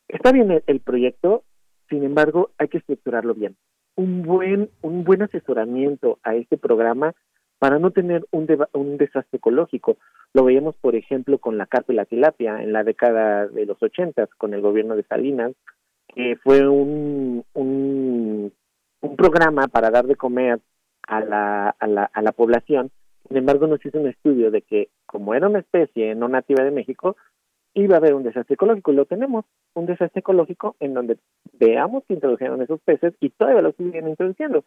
Está bien el, proyecto, sin embargo, hay que estructurarlo bien. Un buen, un buen asesoramiento a este programa para no tener un, un desastre ecológico. Lo veíamos, por ejemplo, con la carpa y la tilapia en la década de los ochentas, con el gobierno de Salinas, que fue un, un un programa para dar de comer a la, a la, a la población. Sin embargo, nos hizo un estudio de que, como era una especie no nativa de México, iba a haber un desastre ecológico. Y lo tenemos, un desastre ecológico en donde veamos que introdujeron esos peces y todavía lo siguen introduciendo.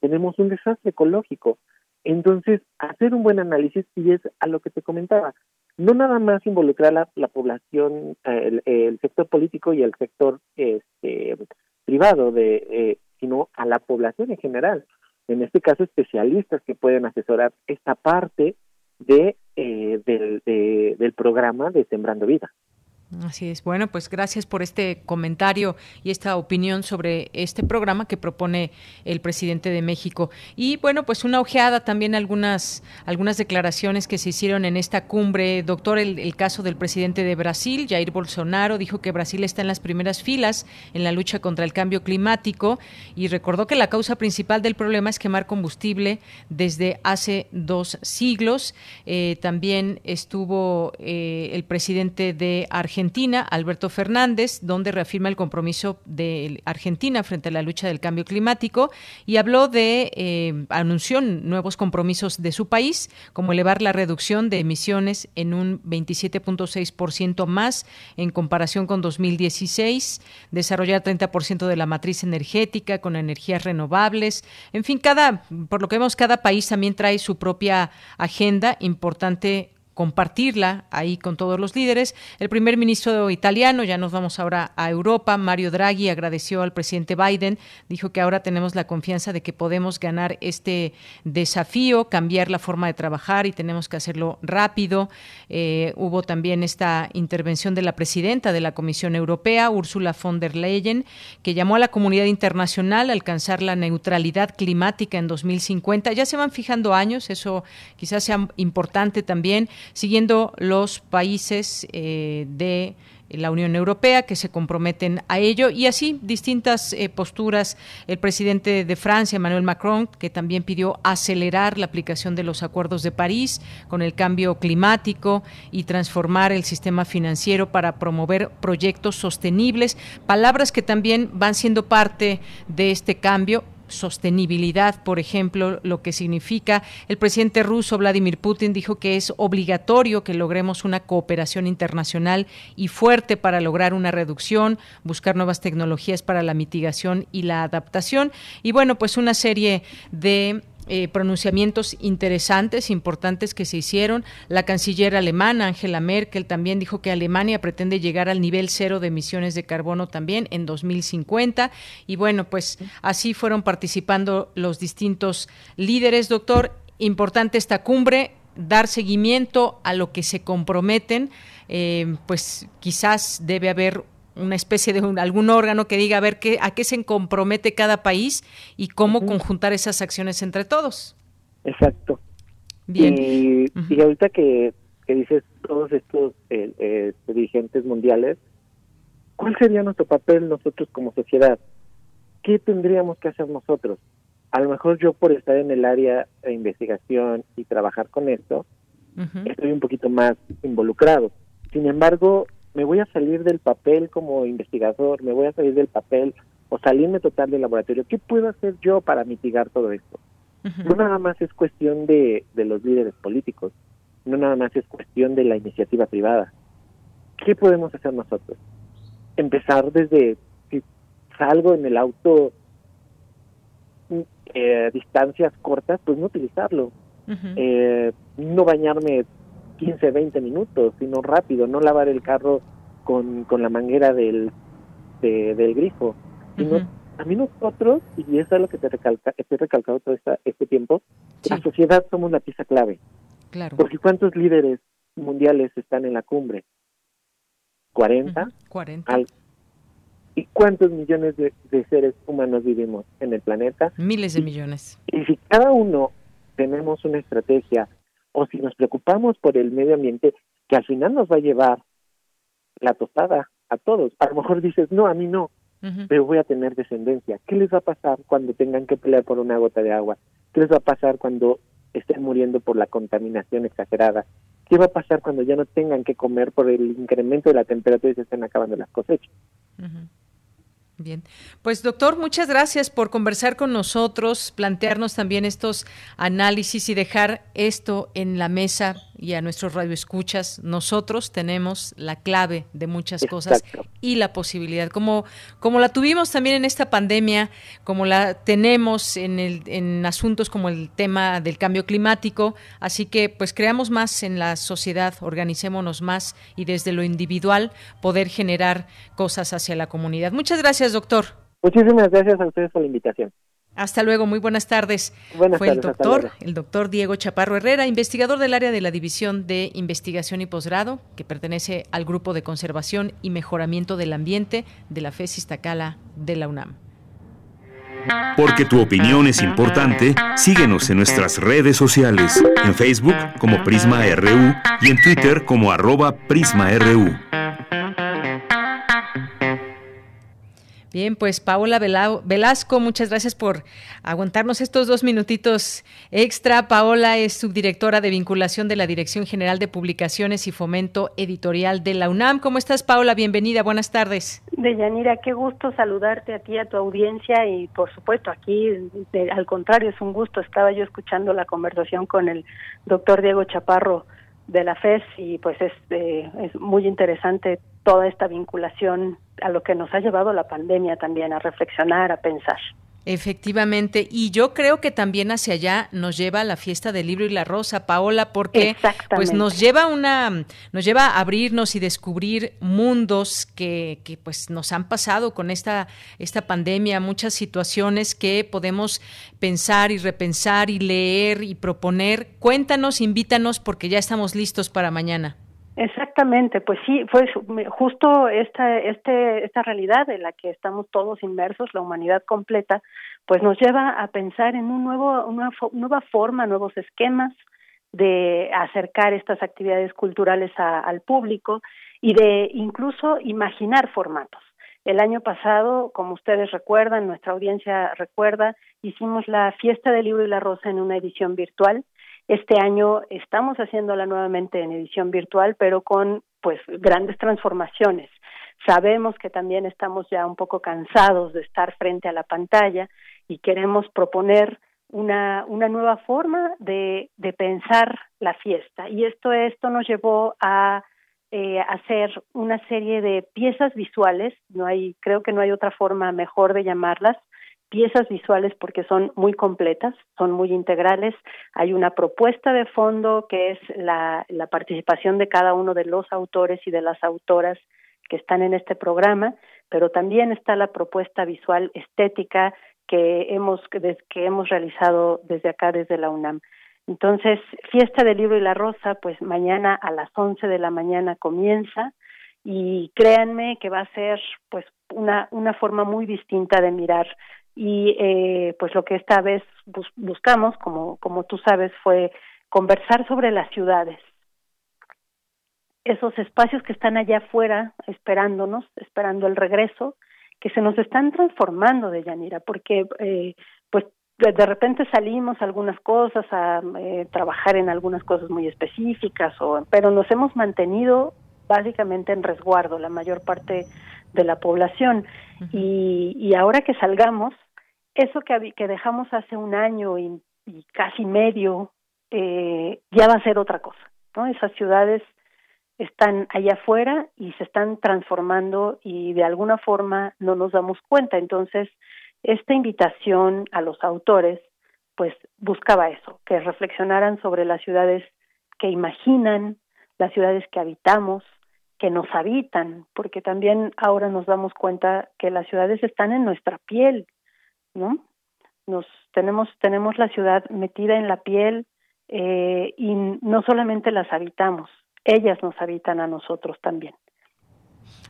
Tenemos un desastre ecológico. Entonces, hacer un buen análisis y es a lo que te comentaba. No nada más involucrar la, la población, el, el, sector político y el sector este, privado de eh, sino a la población en general. En este caso, especialistas que pueden asesorar esta parte de, eh, del, del programa de Sembrando Vida. Así es. Bueno, pues gracias por este comentario y esta opinión sobre este programa que propone el presidente de México. Y bueno, pues una ojeada también algunas algunas declaraciones que se hicieron en esta cumbre. Doctor, el, caso del presidente de Brasil, Jair Bolsonaro, dijo que Brasil está en las primeras filas en la lucha contra el cambio climático y recordó que la causa principal del problema es quemar combustible desde hace dos siglos. Eh, también estuvo eh, el presidente de Argentina Argentina, Alberto Fernández, donde reafirma el compromiso de Argentina frente a la lucha del cambio climático y habló de, eh, anunció nuevos compromisos de su país, como elevar la reducción de emisiones en un 27.6% más en comparación con 2016, desarrollar 30% de la matriz energética con energías renovables. En fin, cada, por lo que vemos, cada país también trae su propia agenda importante compartirla ahí con todos los líderes. El primer ministro italiano, ya nos vamos ahora a Europa, Mario Draghi agradeció al presidente Biden, dijo que ahora tenemos la confianza de que podemos ganar este desafío, cambiar la forma de trabajar y tenemos que hacerlo rápido. Eh, hubo también esta intervención de la presidenta de la Comisión Europea, Ursula von der Leyen, que llamó a la comunidad internacional a alcanzar la neutralidad climática en 2050. Ya se van fijando años, eso quizás sea importante también siguiendo los países eh, de la Unión Europea que se comprometen a ello y así distintas eh, posturas. El presidente de Francia, Emmanuel Macron, que también pidió acelerar la aplicación de los acuerdos de París con el cambio climático y transformar el sistema financiero para promover proyectos sostenibles, palabras que también van siendo parte de este cambio sostenibilidad, por ejemplo, lo que significa. El presidente ruso Vladimir Putin dijo que es obligatorio que logremos una cooperación internacional y fuerte para lograr una reducción, buscar nuevas tecnologías para la mitigación y la adaptación. Y bueno, pues una serie de eh, pronunciamientos interesantes, importantes que se hicieron. La canciller alemana, Angela Merkel, también dijo que Alemania pretende llegar al nivel cero de emisiones de carbono también en 2050. Y bueno, pues así fueron participando los distintos líderes. Doctor, importante esta cumbre, dar seguimiento a lo que se comprometen. Eh, pues quizás debe haber una especie de algún órgano que diga a ver qué, a qué se compromete cada país y cómo conjuntar esas acciones entre todos. Exacto. Bien. Y, ahorita que, dices todos estos eh, eh, dirigentes mundiales, ¿cuál sería nuestro papel nosotros como sociedad? ¿Qué tendríamos que hacer nosotros? A lo mejor yo por estar en el área de investigación y trabajar con esto, estoy un poquito más involucrado. Sin embargo, me voy a salir del papel como investigador, me voy a salir del papel o salirme total del laboratorio. ¿Qué puedo hacer yo para mitigar todo esto? No nada más es cuestión de, de los líderes políticos, no nada más es cuestión de la iniciativa privada. ¿Qué podemos hacer nosotros? Empezar desde si salgo en el auto eh, distancias cortas, pues no utilizarlo. eh, no bañarme 15, 20 minutos, sino rápido, no lavar el carro con, con la manguera del, del grifo, sino a mí nosotros, y eso es lo que te recalca, estoy recalcando todo este tiempo, la sociedad somos la pieza clave. Claro. Porque ¿cuántos líderes mundiales están en la cumbre? 40. 40. ¿Y cuántos millones de, de, seres humanos vivimos en el planeta? Miles de millones. Y si cada uno tenemos una estrategia o si nos preocupamos por el medio ambiente, que al final nos va a llevar la tostada a todos. A lo mejor dices, no, a mí no, pero voy a tener descendencia. ¿Qué les va a pasar cuando tengan que pelear por una gota de agua? ¿Qué les va a pasar cuando estén muriendo por la contaminación exagerada? ¿Qué va a pasar cuando ya no tengan que comer por el incremento de la temperatura y se estén acabando las cosechas? Bien, pues doctor, muchas gracias por conversar con nosotros, plantearnos también estos análisis y dejar esto en la mesa y a nuestros radioescuchas. Nosotros tenemos la clave de muchas cosas y la posibilidad, como, como la tuvimos también en esta pandemia, como la tenemos en, el, en asuntos como el tema del cambio climático. Así que pues creamos más en la sociedad, organicémonos más y desde lo individual poder generar cosas hacia la comunidad. Muchas gracias, doctor. Muchísimas gracias a ustedes por la invitación. Hasta luego, muy buenas tardes. Fue el doctor, el doctor Diego Chaparro Herrera, investigador del área de la División de Investigación y Posgrado, que pertenece al Grupo de Conservación y Mejoramiento del Ambiente de la FES Iztacala de la UNAM. Porque tu opinión es importante, síguenos en nuestras redes sociales, en Facebook como Prisma RU y en Twitter como arroba PrismaRU. Bien, pues Paola Velasco, muchas gracias por aguantarnos estos dos minutitos extra. Paola es subdirectora de vinculación de la Dirección General de Publicaciones y Fomento Editorial de la UNAM. ¿Cómo estás, Paola? Bienvenida, buenas tardes. Deyanira, qué gusto saludarte a ti, a tu audiencia y por supuesto aquí, al contrario, es un gusto. Estaba yo escuchando la conversación con el doctor Diego Chaparro de la FES y pues es, eh, es muy interesante toda esta vinculación a lo que nos ha llevado la pandemia también, a reflexionar, a pensar. Efectivamente, y yo creo que también hacia allá nos lleva la fiesta del libro y la rosa, Paola, porque pues nos lleva una, nos lleva a abrirnos y descubrir mundos que, que pues nos han pasado con esta, esta pandemia, muchas situaciones que podemos pensar y repensar y leer y proponer. Cuéntanos, invítanos, porque ya estamos listos para mañana. Exactamente, pues sí, fue justo esta, este, esta realidad en la que estamos todos inmersos, la humanidad completa, pues nos lleva a pensar en un nuevo, una nueva forma, nuevos esquemas de acercar estas actividades culturales al público y de incluso imaginar formatos. El año pasado, como ustedes recuerdan, nuestra audiencia recuerda, hicimos la fiesta del libro y la rosa en una edición virtual este año estamos haciéndola nuevamente en edición virtual, pero con pues grandes transformaciones. Sabemos que también estamos ya un poco cansados de estar frente a la pantalla y queremos proponer una, una nueva forma de, de pensar la fiesta. Y esto, esto nos llevó a eh, hacer una serie de piezas visuales, no hay, creo que no hay otra forma mejor de llamarlas, piezas visuales porque son muy completas, son muy integrales. Hay una propuesta de fondo que es la, participación de cada uno de los autores y de las autoras que están en este programa, pero también está la propuesta visual estética que hemos, que hemos realizado desde acá, desde la UNAM. Entonces, Fiesta del Libro y la Rosa, pues mañana a las 11 de la mañana comienza y créanme que va a ser pues una, una forma muy distinta de mirar y eh, pues lo que esta vez buscamos, como, como tú sabes, fue conversar sobre las ciudades, esos espacios que están allá afuera esperándonos, esperando el regreso, que se nos están transformando de Yanira, porque eh, pues de repente salimos algunas cosas a eh, trabajar en algunas cosas muy específicas, o, pero nos hemos mantenido básicamente en resguardo la mayor parte de la población. Y, y ahora que salgamos, eso que, dejamos hace un año y, y casi medio eh, ya va a ser otra cosa, ¿no? Esas ciudades están allá afuera y se están transformando y de alguna forma no nos damos cuenta. Entonces, esta invitación a los autores, pues buscaba eso, que reflexionaran sobre las ciudades que imaginan, las ciudades que habitamos, que nos habitan, porque también ahora nos damos cuenta que las ciudades están en nuestra piel, ¿no? Nos tenemos tenemos la ciudad metida en la piel eh, y no solamente las habitamos, ellas nos habitan a nosotros también.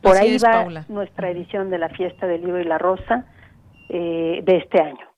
Por ahí va nuestra edición de la Fiesta del Libro y la Rosa eh, de este año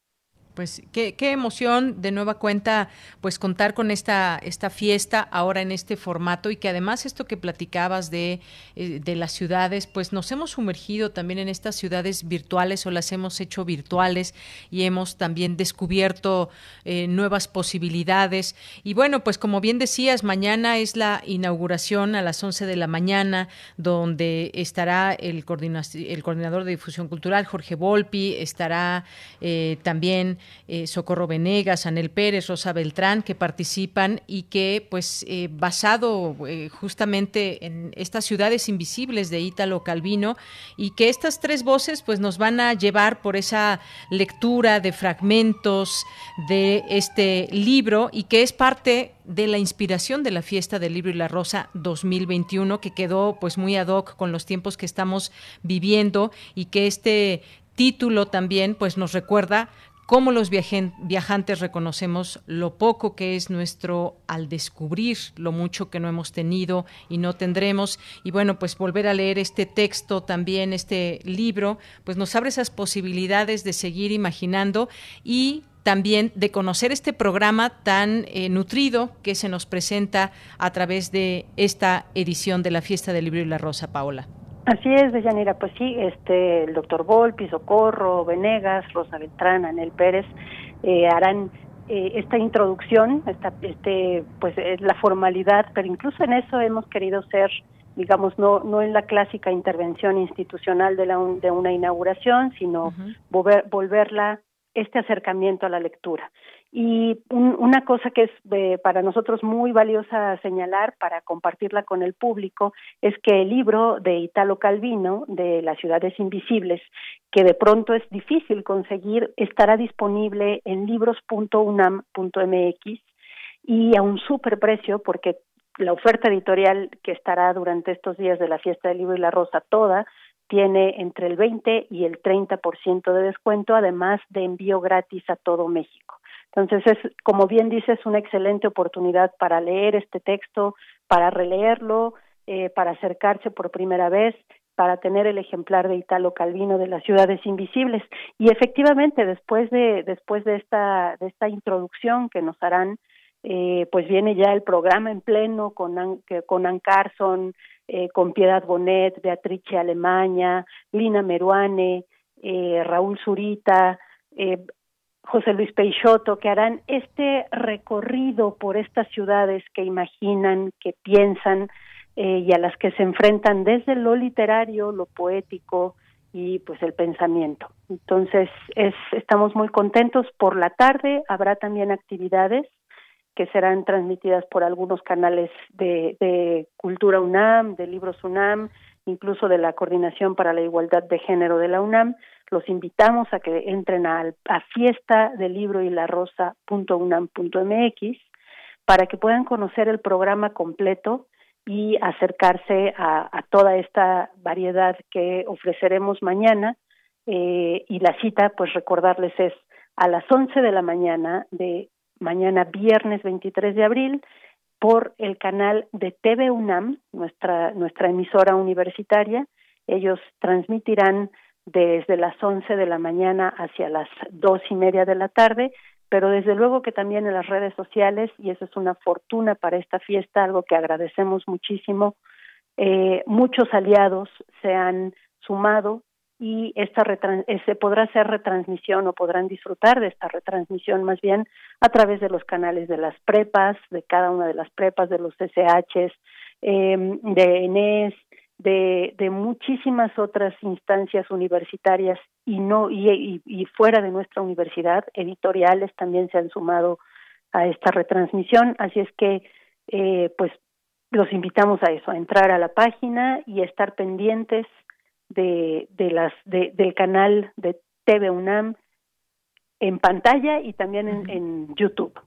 pues qué, qué, emoción de nueva cuenta pues contar con esta, esta fiesta ahora en este formato y que además esto que platicabas de, eh, de las ciudades, pues nos hemos sumergido también en estas ciudades virtuales o las hemos hecho virtuales y hemos también descubierto eh, nuevas posibilidades. Y bueno, pues como bien decías, mañana es la inauguración a las 11 de la mañana donde estará el, el coordinador de difusión cultural, Jorge Volpi, estará eh, también eh, Socorro Venegas, Anel Pérez, Rosa Beltrán, que participan y que, pues, eh, basado eh, justamente en estas ciudades invisibles de Ítalo Calvino, y que estas tres voces, pues, nos van a llevar por esa lectura de fragmentos de este libro y que es parte de la inspiración de la fiesta del libro y la rosa 2021 que quedó pues muy ad hoc con los tiempos que estamos viviendo y que este título también pues nos recuerda cómo los viajantes reconocemos lo poco que es nuestro al descubrir lo mucho que no hemos tenido y no tendremos. Y bueno, pues volver a leer este texto también, este libro, pues nos abre esas posibilidades de seguir imaginando y también de conocer este programa tan eh, nutrido que se nos presenta a través de esta edición de la Fiesta del Libro y la Rosa, Paola. Así es, Deyanira, pues sí, este, el doctor Volpi, Socorro, Venegas, Rosa Beltrán, Anel Pérez eh, harán eh, esta introducción, esta, este, pues es la formalidad, pero incluso en eso hemos querido ser, digamos, no, no en la clásica intervención institucional de, la, de una inauguración, sino volver, volverla este acercamiento a la lectura. Y una cosa que es eh, para nosotros muy valiosa señalar para compartirla con el público es que el libro de Italo Calvino, de Las ciudades invisibles, que de pronto es difícil conseguir, estará disponible en libros.unam.mx y a un super precio porque la oferta editorial que estará durante estos días de la fiesta del libro y la rosa toda tiene entre el 20 y el 30% de descuento, además de envío gratis a todo México. Entonces, es, como bien dices, una excelente oportunidad para leer este texto, para releerlo, eh, para acercarse por primera vez, para tener el ejemplar de Italo Calvino de las ciudades invisibles. Y efectivamente, después de, después de esta, de esta introducción que nos harán, eh, pues viene ya el programa en pleno con Ann, con Ann Carson, eh, con Piedad Bonet, Beatrice Alemania, Lina Meruane, eh, Raúl Zurita, eh, José Luis Peixoto, que harán este recorrido por estas ciudades que imaginan, que piensan eh, y a las que se enfrentan desde lo literario, lo poético y pues el pensamiento. Entonces, es, estamos muy contentos. Por la tarde habrá también actividades que serán transmitidas por algunos canales de, de Cultura UNAM, de Libros UNAM, incluso de la Coordinación para la Igualdad de Género de la UNAM, los invitamos a que entren a, a fiesta del libro y la para que puedan conocer el programa completo y acercarse a, toda esta variedad que ofreceremos mañana. Eh, y la cita, pues recordarles, es a las 11 de la mañana de mañana viernes 23 de abril por el canal de TV UNAM, nuestra, nuestra emisora universitaria. Ellos transmitirán desde las 11 de la mañana hacia las dos y media de la tarde pero desde luego que también en las redes sociales, y eso es una fortuna para esta fiesta, algo que agradecemos muchísimo, eh, muchos aliados se han sumado y esta eh, se podrá hacer retransmisión o podrán disfrutar de esta retransmisión más bien a través de los canales de las prepas, de cada una de las prepas, de los SHs, eh, de ENES, de, de muchísimas otras instancias universitarias y no y, y, fuera de nuestra universidad editoriales también se han sumado a esta retransmisión. Así es que eh, pues los invitamos a eso a entrar a la página y estar pendientes de, de las de, del canal de TV UNAM en pantalla y también en, en YouTube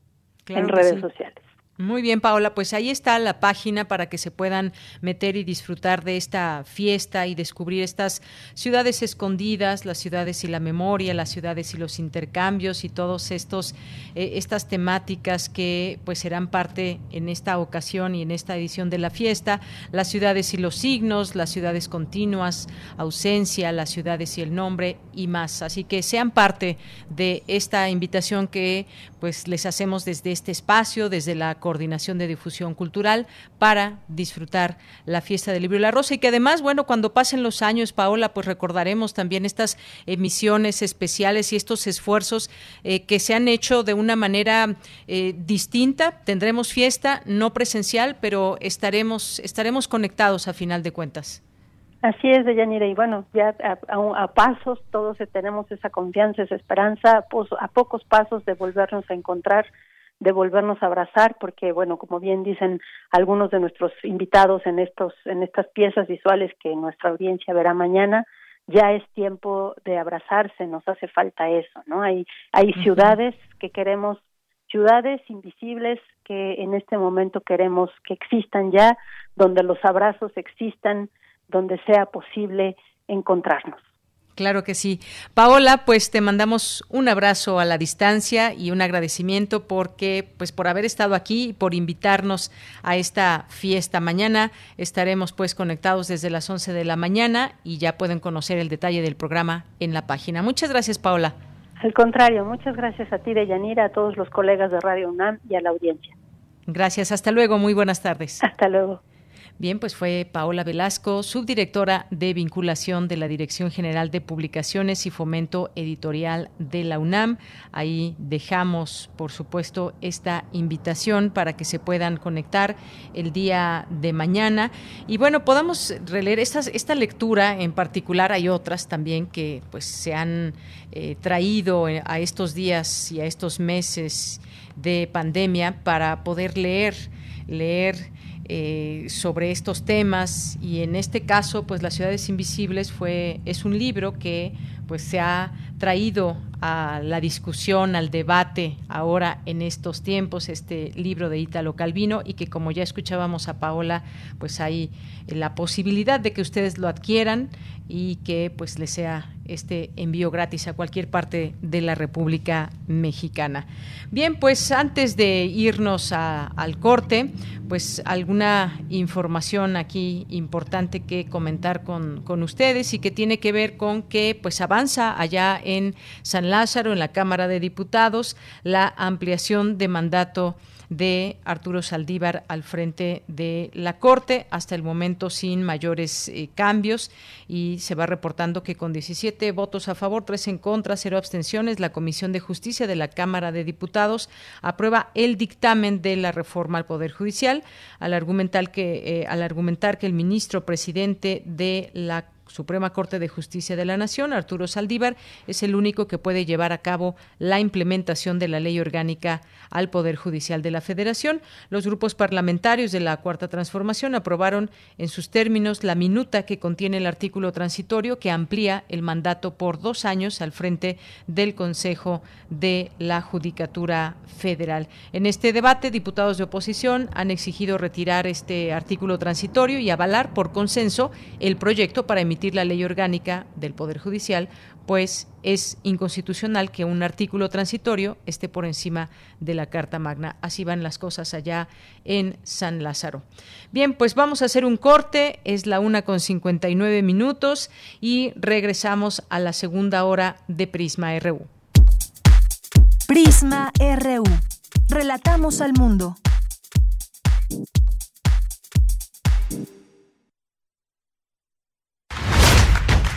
en redes sociales muy bien, Paola, pues ahí está la página para que se puedan meter y disfrutar de esta fiesta y descubrir estas ciudades escondidas, las ciudades y la memoria, las ciudades y los intercambios y todos estos eh, estas temáticas que pues serán parte en esta ocasión y en esta edición de la fiesta, las ciudades y los signos, las ciudades continuas, ausencia, las ciudades y el nombre y más. Así que sean parte de esta invitación que pues les hacemos desde este espacio, desde la Coordinación de Difusión Cultural, para disfrutar la fiesta del libro y la rosa. Y que además, bueno, cuando pasen los años, Paola, pues recordaremos también estas emisiones especiales y estos esfuerzos eh, que se han hecho de una manera eh, distinta. Tendremos fiesta, no presencial, pero estaremos, estaremos conectados a final de cuentas. Así es, Deyanira, y bueno, ya a, pasos todos tenemos esa confianza, esa esperanza, a, a, pocos pasos de volvernos a encontrar, de volvernos a abrazar, porque bueno, como bien dicen algunos de nuestros invitados en estos, en estas piezas visuales que nuestra audiencia verá mañana, ya es tiempo de abrazarse, nos hace falta eso, ¿no? Hay, hay ciudades que queremos, ciudades invisibles que en este momento queremos que existan ya, donde los abrazos existan, donde sea posible encontrarnos. Claro que sí. Paola, pues te mandamos un abrazo a la distancia y un agradecimiento porque pues por haber estado aquí y por invitarnos a esta fiesta mañana. Estaremos pues conectados desde las 11 de la mañana y ya pueden conocer el detalle del programa en la página. Muchas gracias, Paola. Al contrario, muchas gracias a ti, Deyanira, a todos los colegas de Radio UNAM y a la audiencia. Gracias, hasta luego, muy buenas tardes. Hasta luego. Bien, pues fue Paola Velasco, subdirectora de vinculación de la Dirección General de Publicaciones y Fomento Editorial de la UNAM. Ahí dejamos, por supuesto, esta invitación para que se puedan conectar el día de mañana. Y bueno, podamos releer esta, lectura en particular, hay otras también que pues se han eh, traído a estos días y a estos meses de pandemia para poder leer, leer eh, sobre estos temas y en este caso pues las ciudades invisibles fue es un libro que pues se ha traído a la discusión, al debate ahora en estos tiempos, este libro de Ítalo Calvino y que como ya escuchábamos a Paola, pues hay la posibilidad de que ustedes lo adquieran y que pues les sea este envío gratis a cualquier parte de la República Mexicana. Bien, pues antes de irnos al corte, pues alguna información aquí importante que comentar con, con, ustedes y que tiene que ver con que pues avanza allá en San Lázaro, en la Cámara de Diputados, la ampliación de mandato de Arturo Saldívar al frente de la Corte, hasta el momento sin mayores eh, cambios y se va reportando que con 17 votos a favor, 3 en contra, 0 abstenciones, la Comisión de Justicia de la Cámara de Diputados aprueba el dictamen de la reforma al Poder Judicial al argumentar que, eh, al argumentar que el ministro presidente de la Suprema Corte de Justicia de la Nación, Arturo Saldívar, es el único que puede llevar a cabo la implementación de la ley orgánica al Poder Judicial de la Federación. Los grupos parlamentarios de la Cuarta Transformación aprobaron en sus términos la minuta que contiene el artículo transitorio que amplía el mandato por dos años al frente del Consejo de la Judicatura Federal. En este debate, diputados de oposición han exigido retirar este artículo transitorio y avalar por consenso el proyecto para emitir la ley orgánica del Poder Judicial, pues es inconstitucional que un artículo transitorio esté por encima de la Carta Magna. Así van las cosas allá en San Lázaro. Bien, pues vamos a hacer un corte, es la una con 59 minutos y regresamos a la segunda hora de Prisma RU. Prisma RU. Relatamos al mundo.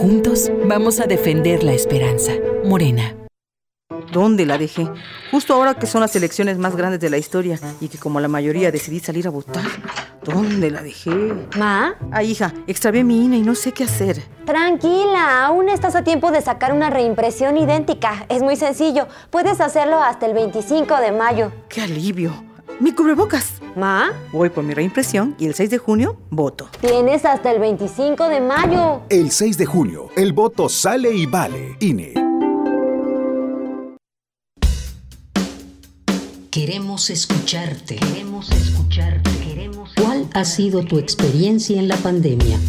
Juntos vamos a defender la esperanza. Morena. ¿Dónde la dejé? Justo ahora que son las elecciones más grandes de la historia y que como la mayoría decidí salir a votar. ¿Dónde la dejé? ¿Ma? Ah, hija, extravié mi INE y no sé qué hacer. Tranquila, aún estás a tiempo de sacar una reimpresión idéntica. Es muy sencillo. Puedes hacerlo hasta el 25 de mayo. ¡Qué alivio! ¡Mi cubrebocas! ¿Ma? Voy por mi reimpresión y el 6 de junio voto. Tienes hasta el 25 de mayo. El 6 de junio, el voto sale y vale. INE. Queremos escucharte. Queremos escucharte. Queremos ¿Cuál ha sido tu experiencia en la pandemia?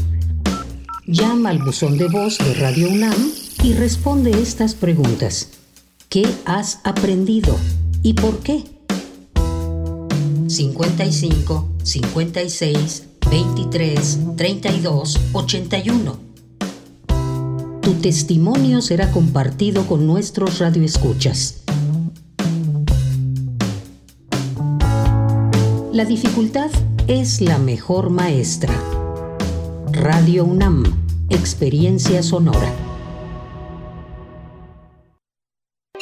Llama al buzón de voz de Radio UNAM y responde estas preguntas. ¿Qué has aprendido y por qué? 55 56 23 32 81. Tu testimonio será compartido con nuestros radioescuchas. La dificultad es la mejor maestra. Radio UNAM, experiencia sonora.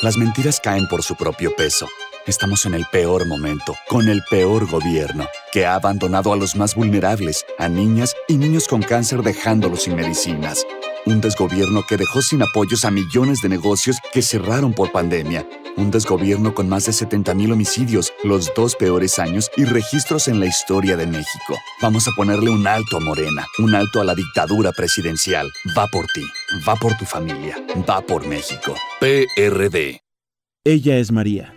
Las mentiras caen por su propio peso. Estamos en el peor momento, con el peor gobierno, que ha abandonado a los más vulnerables, a niñas y niños con cáncer dejándolos sin medicinas. Un desgobierno que dejó sin apoyos a millones de negocios que cerraron por pandemia. Un desgobierno con más de 70.000 homicidios, los dos peores años y registros en la historia de México. Vamos a ponerle un alto a Morena, un alto a la dictadura presidencial. Va por ti, va por tu familia, va por México. PRD. Ella es María.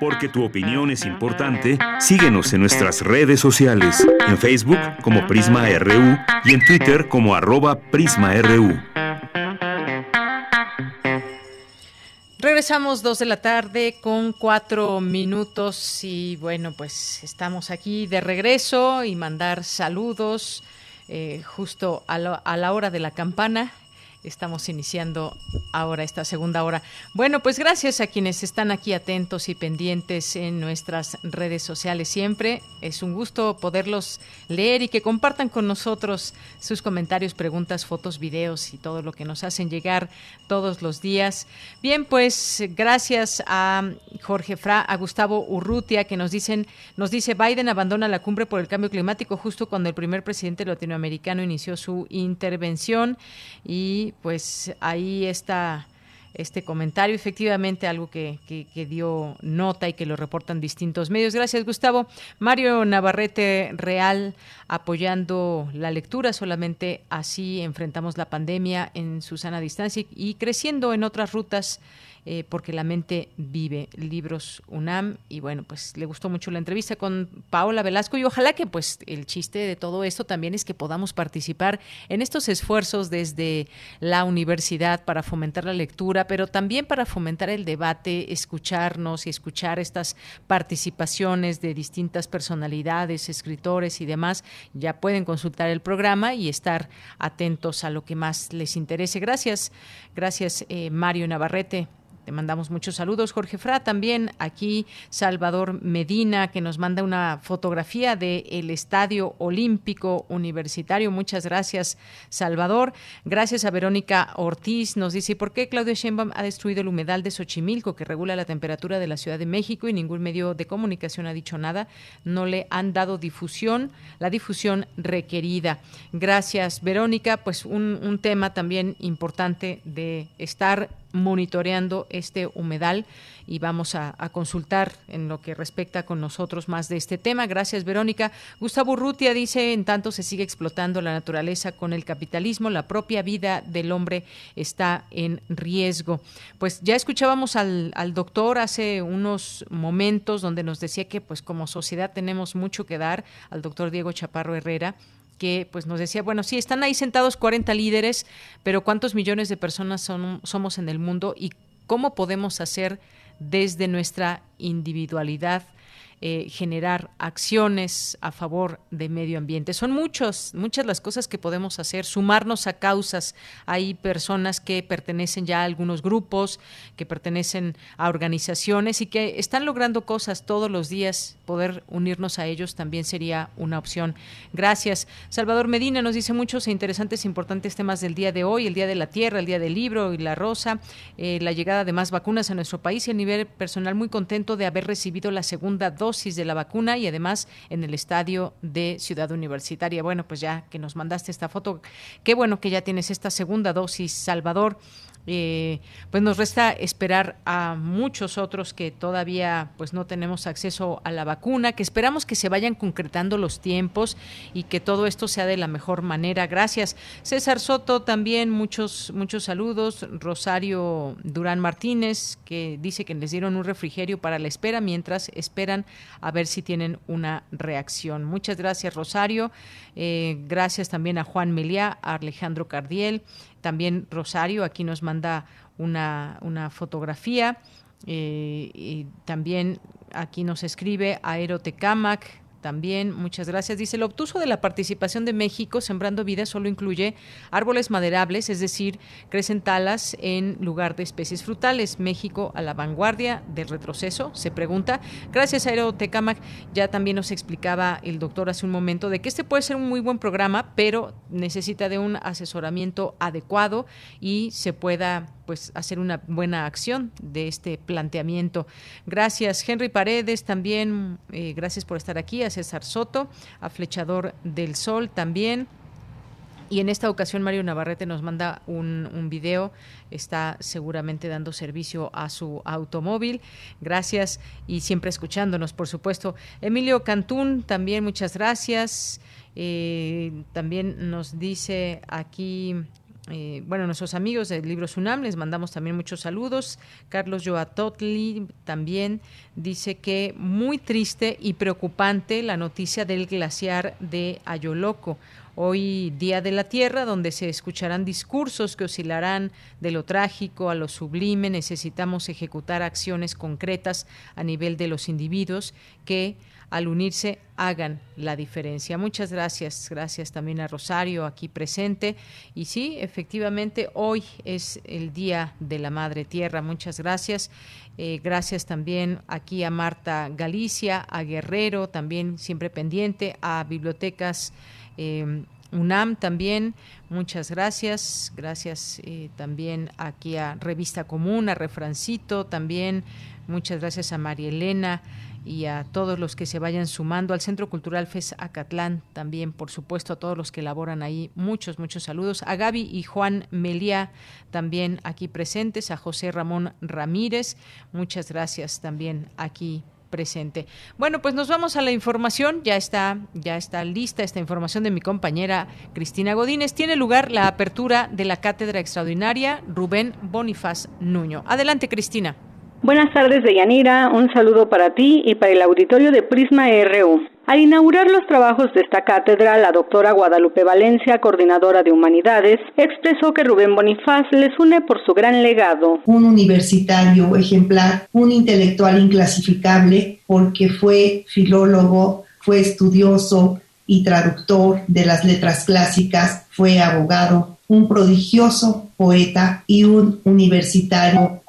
Porque tu opinión es importante, síguenos en nuestras redes sociales, en Facebook como Prisma RU y en Twitter como arroba PrismaRU. Regresamos dos de la tarde con cuatro minutos y bueno, pues estamos aquí de regreso y mandar saludos eh, justo a, a la hora de la campana estamos iniciando ahora esta segunda hora. Bueno, pues gracias a quienes están aquí atentos y pendientes en nuestras redes sociales siempre. Es un gusto poderlos leer y que compartan con nosotros sus comentarios, preguntas, fotos, videos y todo lo que nos hacen llegar todos los días. Bien, pues gracias a Jorge Fra, a Gustavo Urrutia que nos dicen nos dice Biden abandona la cumbre por el cambio climático justo cuando el primer presidente latinoamericano inició su intervención y pues ahí está este comentario, efectivamente algo que, que, dio nota y que lo reportan distintos medios. Gracias, Gustavo. Mario Navarrete Real apoyando la lectura, solamente así enfrentamos la pandemia en su sana distancia y creciendo en otras rutas eh, porque la mente vive, libros UNAM, y bueno, pues le gustó mucho la entrevista con Paola Velasco y ojalá que pues el chiste de todo esto también es que podamos participar en estos esfuerzos desde la universidad para fomentar la lectura, pero también para fomentar el debate, escucharnos y escuchar estas participaciones de distintas personalidades, escritores y demás. Ya pueden consultar el programa y estar atentos a lo que más les interese. Gracias, gracias eh, Mario Navarrete. Te mandamos muchos saludos, Jorge Fra. También aquí Salvador Medina, que nos manda una fotografía del Estadio Olímpico Universitario. Muchas gracias, Salvador. Gracias a Verónica Ortiz. Nos dice, ¿por qué Claudio Sheinbaum ha destruido el humedal de Xochimilco, que regula la temperatura de la Ciudad de México y ningún medio de comunicación ha dicho nada? No le han dado difusión, la difusión requerida. Gracias, Verónica. Pues un, un tema también importante de estar monitoreando este humedal y vamos a, consultar en lo que respecta con nosotros más de este tema. Gracias, Verónica. Gustavo Urrutia dice, en tanto se sigue explotando la naturaleza con el capitalismo, la propia vida del hombre está en riesgo. Pues ya escuchábamos al, al doctor hace unos momentos donde nos decía que pues como sociedad tenemos mucho que dar, al doctor Diego Chaparro Herrera, que pues nos decía, bueno, sí, están ahí sentados 40 líderes, pero ¿cuántos millones de personas son, somos en el mundo y cómo podemos hacer desde nuestra individualidad eh, generar acciones a favor de medio ambiente. Son muchos, muchas las cosas que podemos hacer, sumarnos a causas. Hay personas que pertenecen ya a algunos grupos, que pertenecen a organizaciones y que están logrando cosas todos los días. Poder unirnos a ellos también sería una opción. Gracias. Salvador Medina nos dice muchos e interesantes e importantes temas del día de hoy, el Día de la Tierra, el Día del Libro y la Rosa, eh, la llegada de más vacunas a nuestro país y a nivel personal muy contento de haber recibido la segunda dosis dosis de la vacuna y además en el estadio de Ciudad Universitaria. Bueno, pues ya que nos mandaste esta foto, qué bueno que ya tienes esta segunda dosis, Salvador. Eh, pues nos resta esperar a muchos otros que todavía pues no tenemos acceso a la vacuna, que esperamos que se vayan concretando los tiempos y que todo esto sea de la mejor manera. Gracias. César Soto también muchos muchos saludos. Rosario Durán Martínez que dice que les dieron un refrigerio para la espera mientras esperan a ver si tienen una reacción. Muchas gracias Rosario. Eh, gracias también a Juan Meliá, a Alejandro Cardiel. También Rosario aquí nos manda una, una fotografía. Eh, y también aquí nos escribe Aerotecamac, también, muchas gracias. Dice, el obtuso de la participación de México Sembrando Vida solo incluye árboles maderables, es decir, crecen talas en lugar de especies frutales. México a la vanguardia del retroceso, se pregunta. Gracias, Aerotecamac. Ya también nos explicaba el doctor hace un momento de que este puede ser un muy buen programa, pero necesita de un asesoramiento adecuado y se pueda pues hacer una buena acción de este planteamiento. Gracias, Henry Paredes, también eh, gracias por estar aquí, a César Soto, a Flechador del Sol también. Y en esta ocasión Mario Navarrete nos manda un, video, está seguramente dando servicio a su automóvil. Gracias y siempre escuchándonos, por supuesto. Emilio Cantún, también muchas gracias. Eh, también nos dice aquí eh, bueno, nuestros amigos del libro Sunam, les mandamos también muchos saludos. Carlos Joatotli también dice que muy triste y preocupante la noticia del glaciar de Ayoloco. Hoy Día de la Tierra, donde se escucharán discursos que oscilarán de lo trágico a lo sublime, necesitamos ejecutar acciones concretas a nivel de los individuos que al unirse hagan la diferencia. Muchas gracias, gracias también a Rosario aquí presente. Y sí, efectivamente, hoy es el Día de la Madre Tierra. Muchas gracias. Eh, gracias también aquí a Marta Galicia, a Guerrero, también siempre pendiente, a Bibliotecas. Eh, UNAM también, muchas gracias. Gracias eh, también aquí a Revista Común, a Refrancito también. Muchas gracias a María Elena y a todos los que se vayan sumando al Centro Cultural FES Acatlán, también por supuesto a todos los que laboran ahí, muchos, muchos saludos, a Gaby y Juan Melía también aquí presentes, a José Ramón Ramírez, muchas gracias también aquí presente. Bueno, pues nos vamos a la información, ya está, ya está lista esta información de mi compañera Cristina Godínez. Tiene lugar la apertura de la cátedra extraordinaria Rubén Bonifaz Nuño. Adelante, Cristina. Buenas tardes, Deyanira. Un saludo para ti y para el auditorio de Prisma RU. Al inaugurar los trabajos de esta cátedra, la doctora Guadalupe Valencia, coordinadora de Humanidades, expresó que Rubén Bonifaz les une por su gran legado. Un universitario ejemplar, un intelectual inclasificable, porque fue filólogo, fue estudioso y traductor de las letras clásicas, fue abogado, un prodigioso poeta y un universitario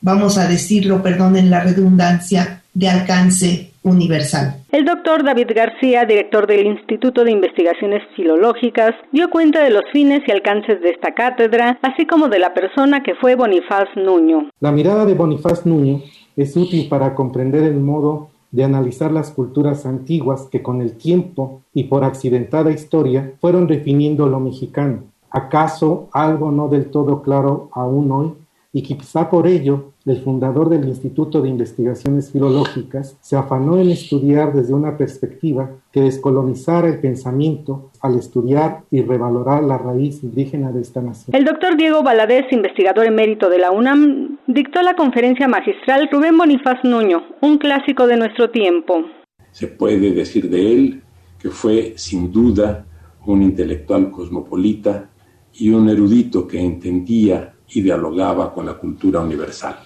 vamos a decirlo, perdonen la redundancia, de alcance universal. El doctor David García, director del Instituto de Investigaciones Filológicas, dio cuenta de los fines y alcances de esta cátedra, así como de la persona que fue Bonifaz Nuño. La mirada de Bonifaz Nuño es útil para comprender el modo de analizar las culturas antiguas que con el tiempo y por accidentada historia fueron definiendo lo mexicano. ¿Acaso algo no del todo claro aún hoy? Y quizá por ello el fundador del Instituto de Investigaciones Filológicas, se afanó en estudiar desde una perspectiva que descolonizara el pensamiento al estudiar y revalorar la raíz indígena de esta nación. El doctor Diego Valadez, investigador emérito de la UNAM, dictó la conferencia magistral Rubén Bonifaz Nuño, un clásico de nuestro tiempo. Se puede decir de él que fue sin duda un intelectual cosmopolita y un erudito que entendía y dialogaba con la cultura universal.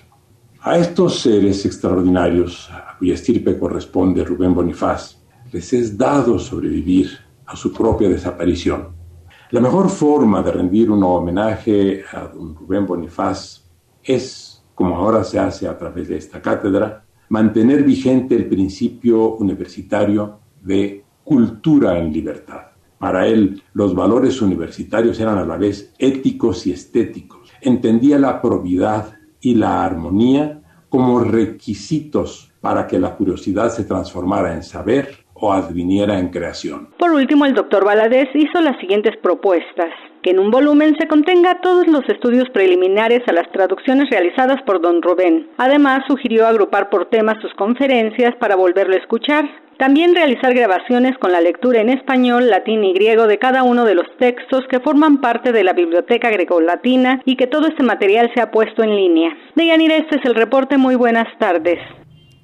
A estos seres extraordinarios, a cuya estirpe corresponde Rubén Bonifaz, les es dado sobrevivir a su propia desaparición. La mejor forma de rendir un homenaje a don Rubén Bonifaz es, como ahora se hace a través de esta cátedra, mantener vigente el principio universitario de cultura en libertad. Para él, los valores universitarios eran a la vez éticos y estéticos. Entendía la probidad y la armonía como requisitos para que la curiosidad se transformara en saber o adviniera en creación. Por último, el doctor Valadez hizo las siguientes propuestas. Que en un volumen se contenga todos los estudios preliminares a las traducciones realizadas por don Rubén. Además, sugirió agrupar por temas sus conferencias para volverlo a escuchar. También realizar grabaciones con la lectura en español, latín y griego de cada uno de los textos que forman parte de la Biblioteca Grecolatina y que todo este material sea puesto en línea. Deyanira, este es el reporte. Muy buenas tardes.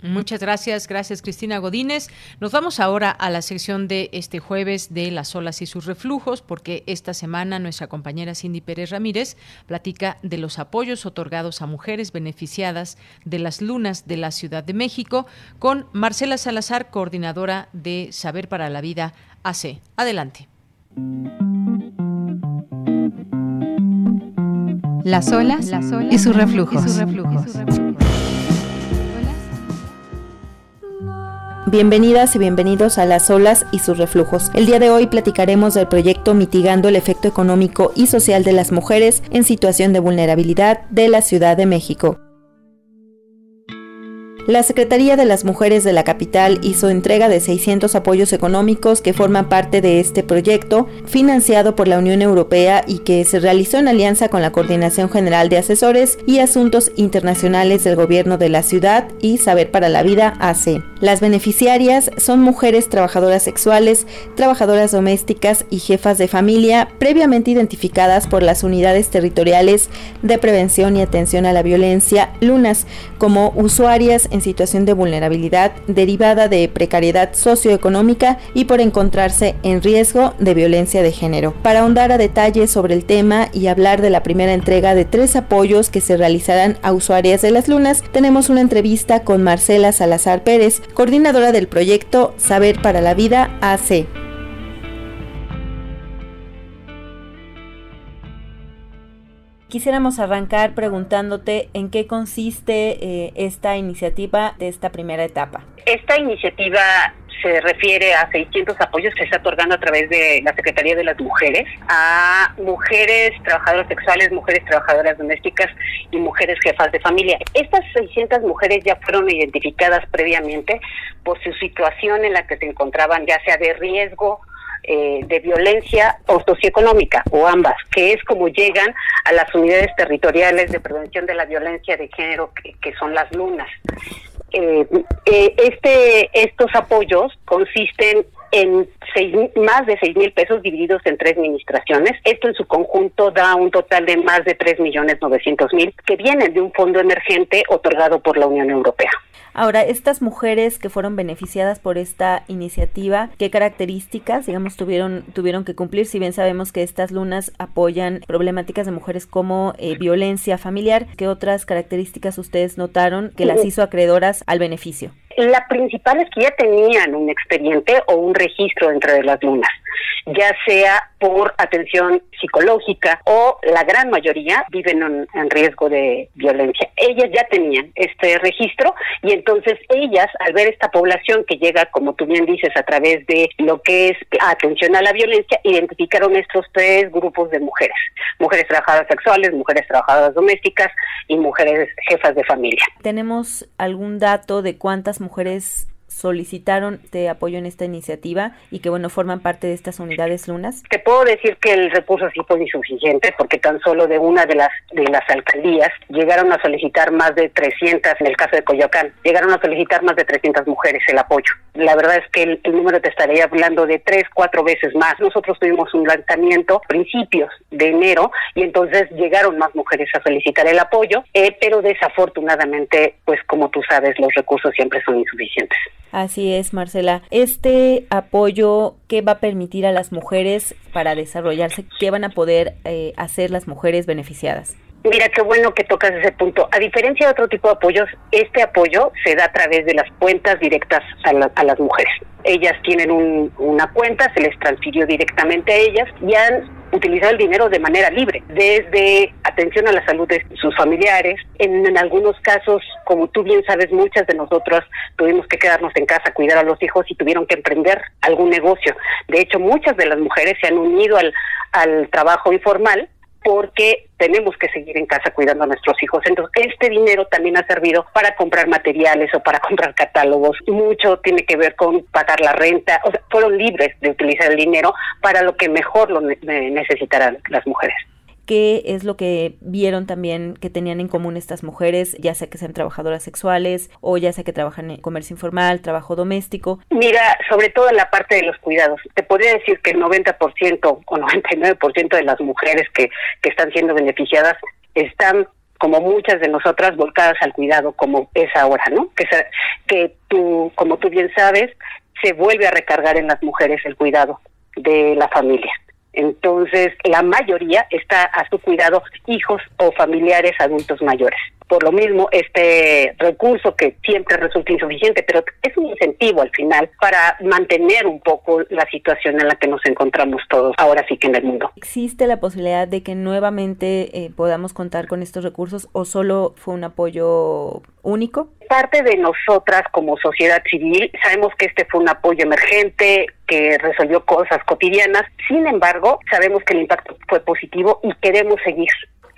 Muchas gracias, gracias Cristina Godínez. Nos vamos ahora a la sección de este jueves de las olas y sus reflujos, porque esta semana nuestra compañera Cindy Pérez Ramírez platica de los apoyos otorgados a mujeres beneficiadas de las lunas de la Ciudad de México con Marcela Salazar, coordinadora de Saber para la Vida AC. Adelante. Las olas, y sus reflujos. Y sus reflujos. Bienvenidas y bienvenidos a Las olas y sus reflujos. El día de hoy platicaremos del proyecto Mitigando el efecto económico y social de las mujeres en situación de vulnerabilidad de la Ciudad de México. La Secretaría de las Mujeres de la capital hizo entrega de 600 apoyos económicos que forman parte de este proyecto, financiado por la Unión Europea y que se realizó en alianza con la Coordinación General de Asesores y Asuntos Internacionales del Gobierno de la Ciudad y Saber para la Vida AC. Las beneficiarias son mujeres trabajadoras sexuales, trabajadoras domésticas y jefas de familia previamente identificadas por las unidades territoriales de prevención y atención a la violencia, LUNAS, como usuarias en situación de vulnerabilidad derivada de precariedad socioeconómica y por encontrarse en riesgo de violencia de género. Para ahondar a detalle sobre el tema y hablar de la primera entrega de tres apoyos que se realizarán a usuarias de las lunas, tenemos una entrevista con Marcela Salazar Pérez, coordinadora del proyecto Saber para la Vida AC. Quisiéramos arrancar preguntándote en qué consiste eh, esta iniciativa de esta primera etapa. Esta iniciativa se refiere a 600 apoyos que se está otorgando a través de la Secretaría de las Mujeres a mujeres trabajadoras sexuales, mujeres trabajadoras domésticas y mujeres jefas de familia. Estas 600 mujeres ya fueron identificadas previamente por su situación en la que se encontraban, ya sea de riesgo eh, de violencia o socioeconómica, o ambas, que es como llegan a las unidades territoriales de prevención de la violencia de género, que, son las lunas. Eh, eh, este, estos apoyos consisten en seis, más de 6 mil pesos divididos en tres administraciones. Esto en su conjunto da un total de más de 3 millones 900 mil que vienen de un fondo emergente otorgado por la Unión Europea. Ahora, estas mujeres que fueron beneficiadas por esta iniciativa, ¿qué características, digamos, tuvieron, tuvieron que cumplir? Si bien sabemos que estas lunas apoyan problemáticas de mujeres como eh, violencia familiar, ¿qué otras características ustedes notaron que las hizo acreedoras al beneficio? La principal es que ya tenían un expediente o un registro dentro de las lunas ya sea por atención psicológica o la gran mayoría viven en, riesgo de violencia. Ellas ya tenían este registro y entonces ellas, al ver esta población que llega, como tú bien dices, a través de lo que es atención a la violencia, identificaron estos tres grupos de mujeres. Mujeres trabajadoras sexuales, mujeres trabajadoras domésticas y mujeres jefas de familia. ¿Tenemos algún dato de cuántas mujeres solicitaron este apoyo en esta iniciativa y que, bueno, forman parte de estas unidades lunas? Te puedo decir que el recurso sí fue insuficiente porque tan solo de una de las de las alcaldías llegaron a solicitar más de 300, en el caso de Coyoacán, llegaron a solicitar más de 300 mujeres el apoyo. La verdad es que el, número te estaría hablando de tres, cuatro veces más. Nosotros tuvimos un lanzamiento principios de enero y entonces llegaron más mujeres a solicitar el apoyo, eh, pero desafortunadamente, pues como tú sabes, los recursos siempre son insuficientes. Así es, Marcela. Este apoyo, ¿qué va a permitir a las mujeres para desarrollarse? ¿Qué van a poder eh, hacer las mujeres beneficiadas? Mira, qué bueno que tocas ese punto. A diferencia de otro tipo de apoyos, este apoyo se da a través de las cuentas directas a, las mujeres. Ellas tienen una cuenta, se les transfirió directamente a ellas y han utilizado el dinero de manera libre, desde atención a la salud de sus familiares. En, algunos casos, como tú bien sabes, muchas de nosotras tuvimos que quedarnos en casa, cuidar a los hijos y tuvieron que emprender algún negocio. De hecho, muchas de las mujeres se han unido al, al trabajo informal porque tenemos que seguir en casa cuidando a nuestros hijos. Entonces, este dinero también ha servido para comprar materiales o para comprar catálogos. Mucho tiene que ver con pagar la renta. O sea, fueron libres de utilizar el dinero para lo que mejor lo necesitarán las mujeres qué es lo que vieron también que tenían en común estas mujeres, ya sea que sean trabajadoras sexuales o ya sea que trabajan en comercio informal, trabajo doméstico. Mira, sobre todo en la parte de los cuidados, te podría decir que el 90% o 99% de las mujeres que, que están siendo beneficiadas están como muchas de nosotras volcadas al cuidado como es ahora, ¿no? Que, que tú, como tú bien sabes, se vuelve a recargar en las mujeres el cuidado de la familia. Entonces, la mayoría está a su cuidado hijos o familiares adultos mayores. Por lo mismo, este recurso que siempre resulta insuficiente, pero es un incentivo al final para mantener un poco la situación en la que nos encontramos todos ahora sí que en el mundo. ¿Existe la posibilidad de que nuevamente eh, podamos contar con estos recursos o solo fue un apoyo único? Parte de nosotras como sociedad civil sabemos que este fue un apoyo emergente que resolvió cosas cotidianas. Sin embargo, sabemos que el impacto fue positivo y queremos seguir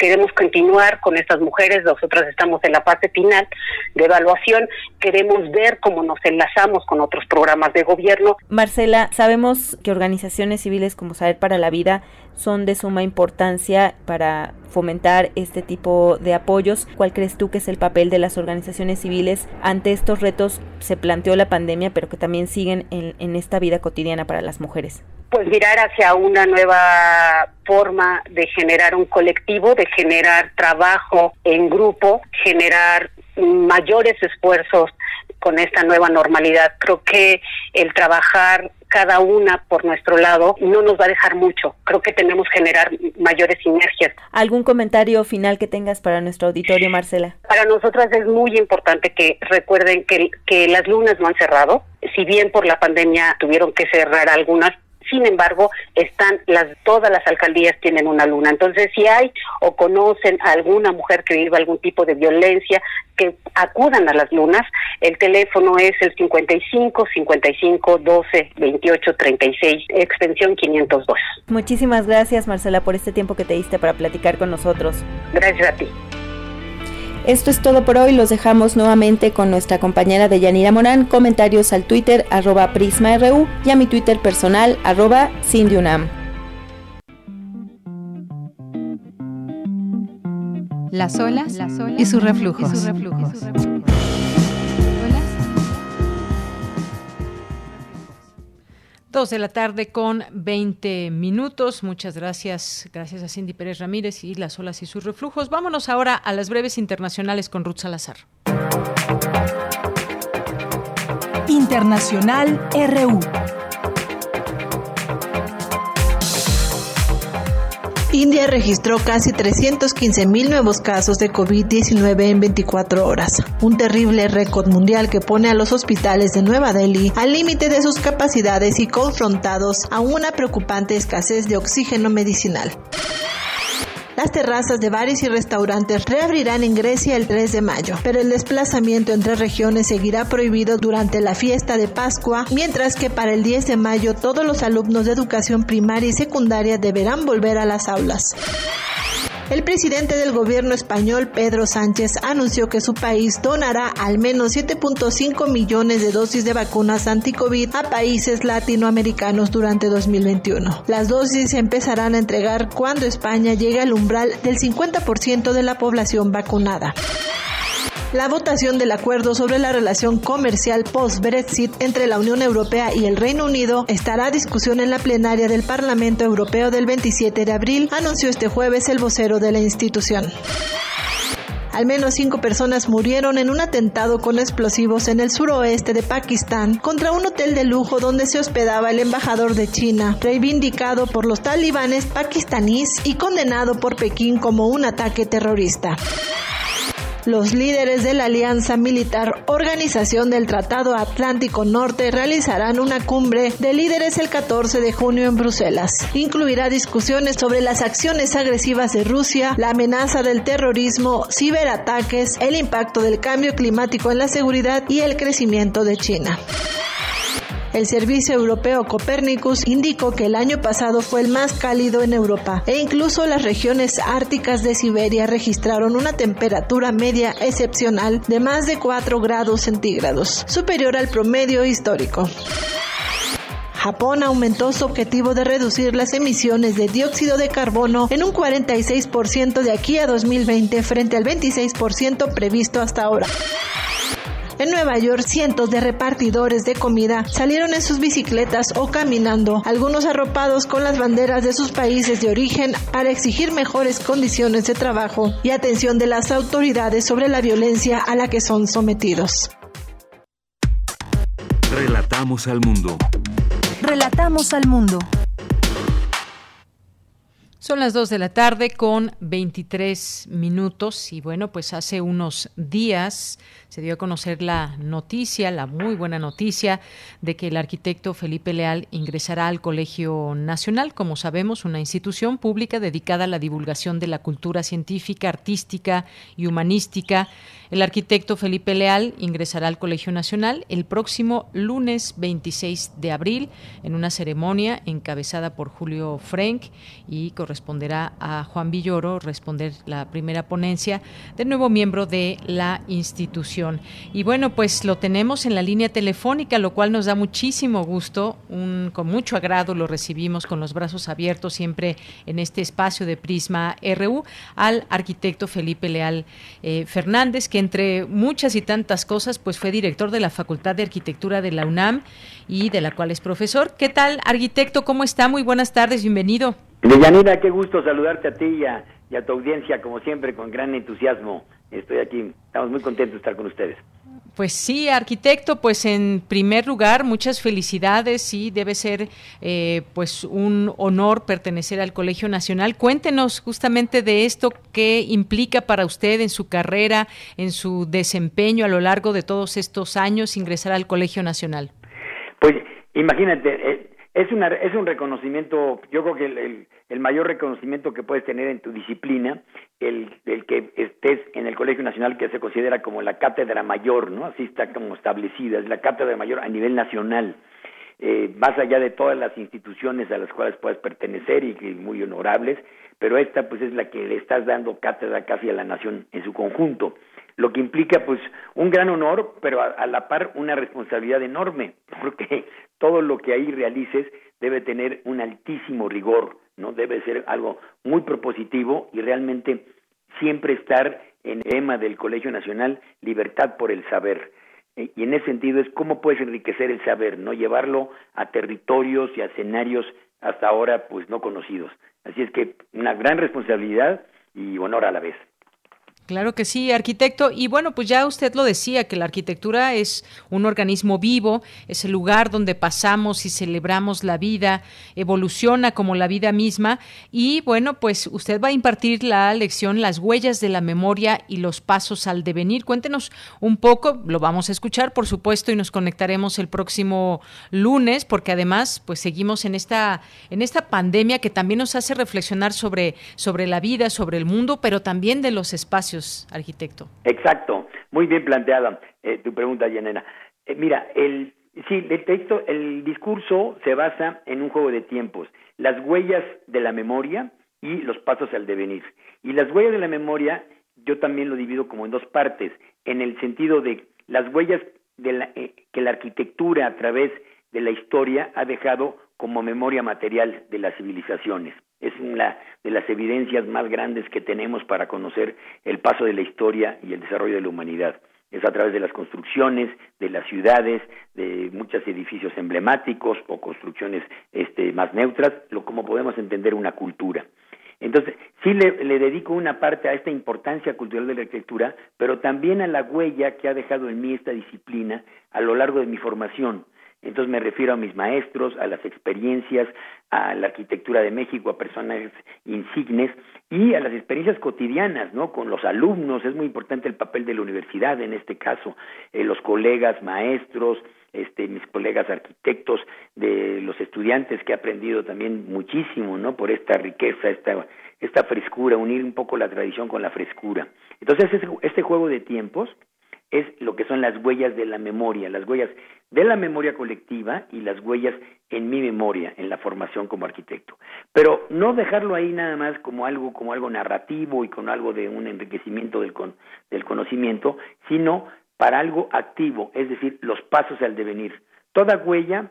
queremos continuar con estas mujeres, nosotras estamos en la parte final de evaluación, queremos ver cómo nos enlazamos con otros programas de gobierno. Marcela, sabemos que organizaciones civiles como Saber para la Vida son de suma importancia para fomentar este tipo de apoyos. ¿Cuál crees tú que es el papel de las organizaciones civiles ante estos retos? Se planteó la pandemia, pero que también siguen en, en esta vida cotidiana para las mujeres. Pues mirar hacia una nueva forma de generar un colectivo, de generar trabajo en grupo, generar mayores esfuerzos con esta nueva normalidad. Creo que el trabajar cada una por nuestro lado no nos va a dejar mucho. Creo que tenemos que generar mayores sinergias. ¿Algún comentario final que tengas para nuestro auditorio, Marcela? Para nosotras es muy importante que recuerden que, que las lunas no han cerrado. Si bien por la pandemia tuvieron que cerrar algunas, sin embargo, están las todas las alcaldías tienen una luna. Entonces, si hay o conocen a alguna mujer que viva algún tipo de violencia, que acudan a las lunas. El teléfono es el 55 55 12 28 36, extensión 502. Muchísimas gracias, Marcela, por este tiempo que te diste para platicar con nosotros. Gracias a ti. Esto es todo por hoy. Los dejamos nuevamente con nuestra compañera de Yanira Morán. Comentarios al Twitter arroba PrismaRU y a mi Twitter personal arroba Cindyunam. Las olas, y sus reflujos. Y sus reflujos. Dos de la tarde con 20 minutos. Muchas gracias. Gracias a Cindy Pérez Ramírez y las olas y sus reflujos. Vámonos ahora a las breves internacionales con Ruth Salazar. Internacional RU. India registró casi 315 mil nuevos casos de COVID-19 en 24 horas, un terrible récord mundial que pone a los hospitales de Nueva Delhi al límite de sus capacidades y confrontados a una preocupante escasez de oxígeno medicinal. Las terrazas de bares y restaurantes reabrirán en Grecia el 3 de mayo, pero el desplazamiento entre regiones seguirá prohibido durante la fiesta de Pascua, mientras que para el 10 de mayo todos los alumnos de educación primaria y secundaria deberán volver a las aulas. El presidente del gobierno español, Pedro Sánchez, anunció que su país donará al menos 7.5 millones de dosis de vacunas anti-COVID a países latinoamericanos durante 2021. Las dosis se empezarán a entregar cuando España llegue al umbral del 50% de la población vacunada. La votación del acuerdo sobre la relación comercial post-Brexit entre la Unión Europea y el Reino Unido estará a discusión en la plenaria del Parlamento Europeo del 27 de abril, anunció este jueves el vocero de la institución. Al menos cinco personas murieron en un atentado con explosivos en el suroeste de Pakistán contra un hotel de lujo donde se hospedaba el embajador de China, reivindicado por los talibanes pakistaníes y condenado por Pekín como un ataque terrorista. Los líderes de la Alianza Militar Organización del Tratado Atlántico Norte realizarán una cumbre de líderes el 14 de junio en Bruselas. Incluirá discusiones sobre las acciones agresivas de Rusia, la amenaza del terrorismo, ciberataques, el impacto del cambio climático en la seguridad y el crecimiento de China. El Servicio Europeo Copernicus indicó que el año pasado fue el más cálido en Europa e incluso las regiones árticas de Siberia registraron una temperatura media excepcional de más de 4 grados centígrados, superior al promedio histórico. Japón aumentó su objetivo de reducir las emisiones de dióxido de carbono en un 46% de aquí a 2020 frente al 26% previsto hasta ahora. En Nueva York, cientos de repartidores de comida salieron en sus bicicletas o caminando, algunos arropados con las banderas de sus países de origen para exigir mejores condiciones de trabajo y atención de las autoridades sobre la violencia a la que son sometidos. Relatamos al mundo. Relatamos al mundo. Son las 2 de la tarde con 23 minutos y bueno, pues hace unos días se dio a conocer la noticia, la muy buena noticia, de que el arquitecto Felipe Leal ingresará al Colegio Nacional, como sabemos, una institución pública dedicada a la divulgación de la cultura científica, artística y humanística. El arquitecto Felipe Leal ingresará al Colegio Nacional el próximo lunes 26 de abril en una ceremonia encabezada por Julio Frank y corresponderá a Juan Villoro responder la primera ponencia del nuevo miembro de la institución. Y bueno, pues lo tenemos en la línea telefónica, lo cual nos da muchísimo gusto, un, con mucho agrado lo recibimos con los brazos abiertos siempre en este espacio de Prisma RU al arquitecto Felipe Leal eh, Fernández, que entre muchas y tantas cosas, pues fue director de la Facultad de Arquitectura de la UNAM y de la cual es profesor. ¿Qué tal, arquitecto? ¿Cómo está? Muy buenas tardes, bienvenido. Deyanira, qué gusto saludarte a ti y a, y a tu audiencia, como siempre, con gran entusiasmo. Estoy aquí, estamos muy contentos de estar con ustedes. Pues sí, arquitecto, pues en primer lugar, muchas felicidades, sí, debe ser eh, pues un honor pertenecer al Colegio Nacional. Cuéntenos justamente de esto, qué implica para usted en su carrera, en su desempeño a lo largo de todos estos años ingresar al Colegio Nacional. Pues imagínate, eh, es, una, es un reconocimiento, yo creo que el, el, mayor reconocimiento que puedes tener en tu disciplina, el, que estés en el Colegio Nacional que se considera como la cátedra mayor, ¿no? Así está como establecida, es la cátedra mayor a nivel nacional. Eh, más allá de todas las instituciones a las cuales puedes pertenecer y que muy honorables, pero esta pues es la que le estás dando cátedra casi a la nación en su conjunto lo que implica pues un gran honor, pero a, la par una responsabilidad enorme, porque todo lo que ahí realices debe tener un altísimo rigor, ¿no? Debe ser algo muy propositivo y realmente siempre estar en el lema del Colegio Nacional, libertad por el saber. Eh, y en ese sentido es cómo puedes enriquecer el saber, no llevarlo a territorios y a escenarios hasta ahora pues no conocidos. Así es que una gran responsabilidad y honor a la vez. Claro que sí, arquitecto. Y bueno, pues ya usted lo decía, que la arquitectura es un organismo vivo, es el lugar donde pasamos y celebramos la vida, evoluciona como la vida misma. Y bueno, pues usted va a impartir la lección Las huellas de la memoria y los pasos al devenir. Cuéntenos un poco, lo vamos a escuchar, por supuesto, y nos conectaremos el próximo lunes, porque además, pues seguimos en esta, en esta pandemia que también nos hace reflexionar sobre, sobre la vida, sobre el mundo, pero también de los espacios arquitecto. Exacto, muy bien planteada eh, tu pregunta, Yanena. Eh, mira, el, sí, el texto, el discurso se basa en un juego de tiempos, las huellas de la memoria y los pasos al devenir. Y las huellas de la memoria yo también lo divido como en dos partes, en el sentido de las huellas de la, eh, que la arquitectura a través de la historia ha dejado como memoria material de las civilizaciones. Es una de las evidencias más grandes que tenemos para conocer el paso de la historia y el desarrollo de la humanidad. Es a través de las construcciones, de las ciudades, de muchos edificios emblemáticos o construcciones este, más neutras, lo como podemos entender una cultura. Entonces, sí le, le, dedico una parte a esta importancia cultural de la arquitectura, pero también a la huella que ha dejado en mí esta disciplina a lo largo de mi formación. Entonces me refiero a mis maestros, a las experiencias, a la arquitectura de México, a personas insignes y a las experiencias cotidianas, ¿no? Con los alumnos, es muy importante el papel de la universidad en este caso, eh, los colegas maestros, este, mis colegas arquitectos, de los estudiantes que he aprendido también muchísimo, ¿no? Por esta riqueza, esta, esta frescura, unir un poco la tradición con la frescura. Entonces, este juego de tiempos es lo que son las huellas de la memoria, las huellas de la memoria colectiva y las huellas en mi memoria, en la formación como arquitecto. Pero no dejarlo ahí nada más como algo, como algo narrativo y con algo de un enriquecimiento del, del conocimiento, sino para algo activo, es decir, los pasos al devenir. Toda huella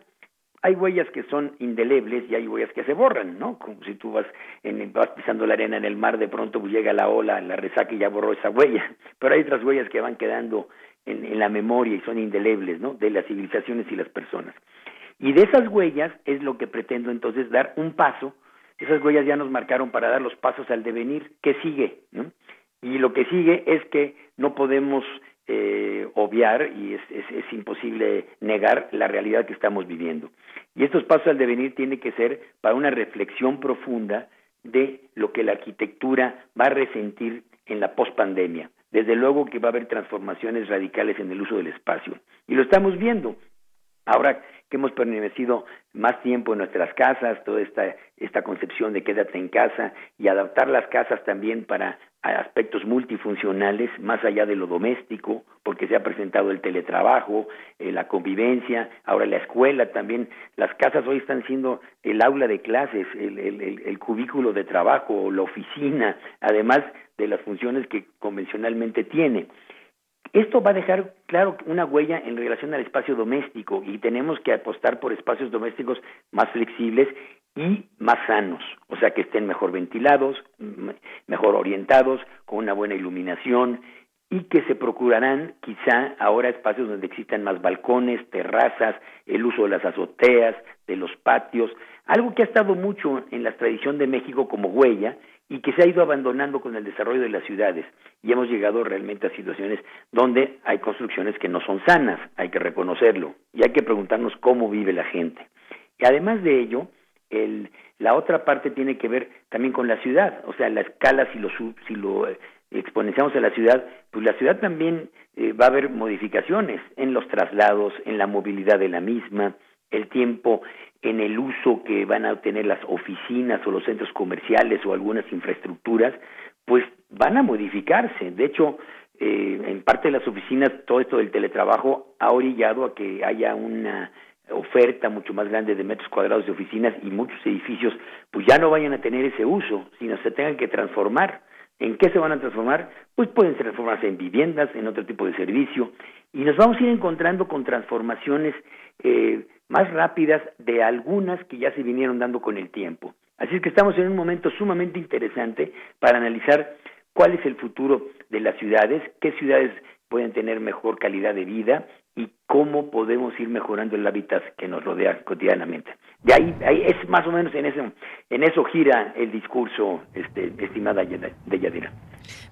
hay huellas que son indelebles y hay huellas que se borran, ¿no? Como si tú vas, en, vas pisando la arena en el mar, de pronto pues, llega la ola, la resaca y ya borró esa huella. Pero hay otras huellas que van quedando en, en, la memoria y son indelebles, ¿no? De las civilizaciones y las personas. Y de esas huellas es lo que pretendo entonces dar un paso. Esas huellas ya nos marcaron para dar los pasos al devenir. ¿Qué sigue? ¿no? Y lo que sigue es que no podemos eh, obviar y es, es, es, imposible negar la realidad que estamos viviendo. Y estos pasos al devenir tienen que ser para una reflexión profunda de lo que la arquitectura va a resentir en la pospandemia. Desde luego que va a haber transformaciones radicales en el uso del espacio. Y lo estamos viendo. Ahora que hemos permanecido más tiempo en nuestras casas, toda esta, esta concepción de quédate en casa y adaptar las casas también para aspectos multifuncionales, más allá de lo doméstico, porque se ha presentado el teletrabajo, eh, la convivencia, ahora la escuela también. Las casas hoy están siendo el aula de clases, el, el, el cubículo de trabajo, la oficina, además de las funciones que convencionalmente tiene. Esto va a dejar, claro, una huella en relación al espacio doméstico y tenemos que apostar por espacios domésticos más flexibles y más sanos, o sea, que estén mejor ventilados, mejor orientados, con una buena iluminación y que se procurarán quizá ahora espacios donde existan más balcones, terrazas, el uso de las azoteas, de los patios, algo que ha estado mucho en la tradición de México como huella y que se ha ido abandonando con el desarrollo de las ciudades y hemos llegado realmente a situaciones donde hay construcciones que no son sanas, hay que reconocerlo y hay que preguntarnos cómo vive la gente. Y además de ello, el, la otra parte tiene que ver también con la ciudad, o sea, la escala si lo, si lo eh, exponenciamos a la ciudad, pues la ciudad también eh, va a haber modificaciones en los traslados, en la movilidad de la misma, el tiempo en el uso que van a tener las oficinas o los centros comerciales o algunas infraestructuras, pues van a modificarse. De hecho, eh, en parte de las oficinas, todo esto del teletrabajo ha orillado a que haya una oferta mucho más grande de metros cuadrados de oficinas y muchos edificios pues ya no vayan a tener ese uso, sino se tengan que transformar. ¿En qué se van a transformar? Pues pueden transformarse en viviendas, en otro tipo de servicio, y nos vamos a ir encontrando con transformaciones eh, más rápidas de algunas que ya se vinieron dando con el tiempo. Así es que estamos en un momento sumamente interesante para analizar cuál es el futuro de las ciudades, qué ciudades pueden tener mejor calidad de vida y cómo podemos ir mejorando el hábitat que nos rodea cotidianamente. De ahí, ahí es más o menos en eso, en eso gira el discurso, este, estimada de Yadira.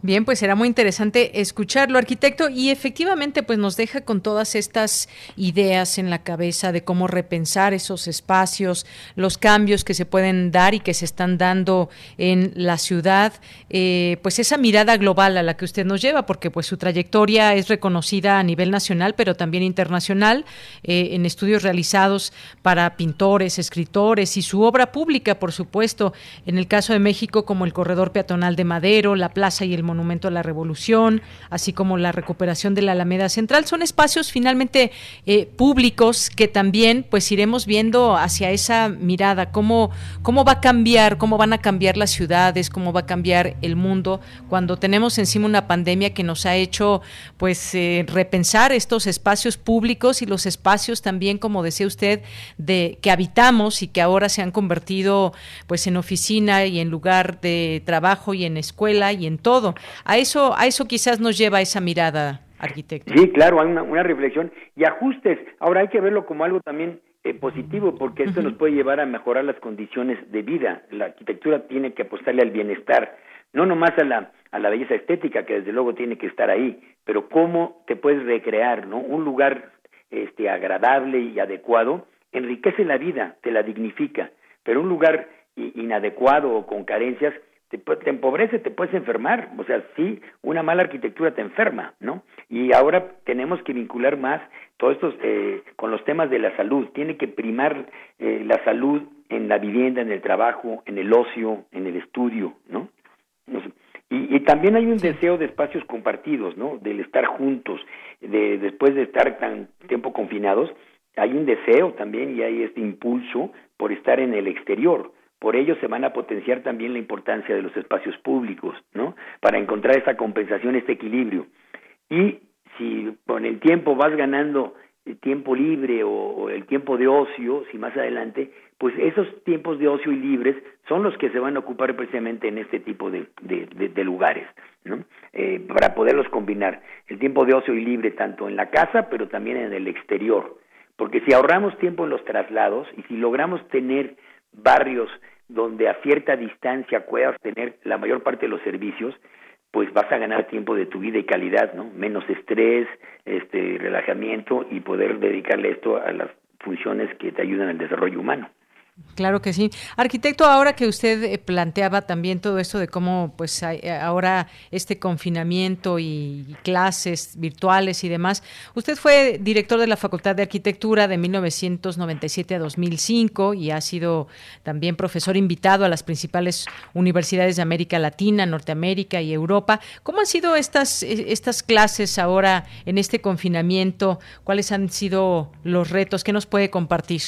Bien, pues será muy interesante escucharlo, arquitecto, y efectivamente pues nos deja con todas estas ideas en la cabeza de cómo repensar esos espacios, los cambios que se pueden dar y que se están dando en la ciudad, eh, pues esa mirada global a la que usted nos lleva, porque pues su trayectoria es reconocida a nivel nacional, pero también internacional, eh, en estudios realizados para pintores, escritores y su obra pública, por supuesto, en el caso de México como el corredor peatonal de Madero, la Plaza y el Monumento a la Revolución, así como la recuperación de la Alameda Central. Son espacios finalmente eh, públicos que también pues iremos viendo hacia esa mirada, cómo, cómo va a cambiar, cómo van a cambiar las ciudades, cómo va a cambiar el mundo cuando tenemos encima una pandemia que nos ha hecho pues eh, repensar estos espacios públicos y los espacios también, como decía usted, de que habitamos y que ahora se han convertido pues en oficina y en lugar de trabajo y en escuela y en todo. A eso, a eso quizás nos lleva esa mirada, arquitecto. Sí, claro, hay una, reflexión y ajustes. Ahora hay que verlo como algo también eh, positivo porque esto nos puede llevar a mejorar las condiciones de vida. La arquitectura tiene que apostarle al bienestar, no nomás a la, a la belleza estética, que desde luego tiene que estar ahí, pero cómo te puedes recrear, ¿no? Un lugar este, agradable y adecuado enriquece la vida, te la dignifica, pero un lugar inadecuado o con carencias te, te, empobrece, te puedes enfermar. O sea, sí, una mala arquitectura te enferma, ¿no? Y ahora tenemos que vincular más todo esto eh, con los temas de la salud. Tiene que primar eh, la salud en la vivienda, en el trabajo, en el ocio, en el estudio, ¿no? Y, y, también hay un deseo de espacios compartidos, ¿no? Del estar juntos, de después de estar tan tiempo confinados, hay un deseo también y hay este impulso por estar en el exterior. Por ello se van a potenciar también la importancia de los espacios públicos, ¿no? Para encontrar esa compensación, este equilibrio. Y si con el tiempo vas ganando el tiempo libre o, el tiempo de ocio, si más adelante, pues esos tiempos de ocio y libres son los que se van a ocupar precisamente en este tipo de, de, lugares, ¿no? Eh, para poderlos combinar. El tiempo de ocio y libre tanto en la casa, pero también en el exterior. Porque si ahorramos tiempo en los traslados y si logramos tener barrios donde a cierta distancia puedas tener la mayor parte de los servicios, pues vas a ganar tiempo de tu vida y calidad, ¿no? Menos estrés, este relajamiento y poder dedicarle esto a las funciones que te ayudan al desarrollo humano. Claro que sí. Arquitecto, ahora que usted eh, planteaba también todo esto de cómo pues eh, ahora este confinamiento y clases virtuales y demás, usted fue director de la Facultad de Arquitectura de 1997 a 2005 y ha sido también profesor invitado a las principales universidades de América Latina, Norteamérica y Europa. ¿Cómo han sido estas eh, estas clases ahora en este confinamiento? ¿Cuáles han sido los retos que nos puede compartir?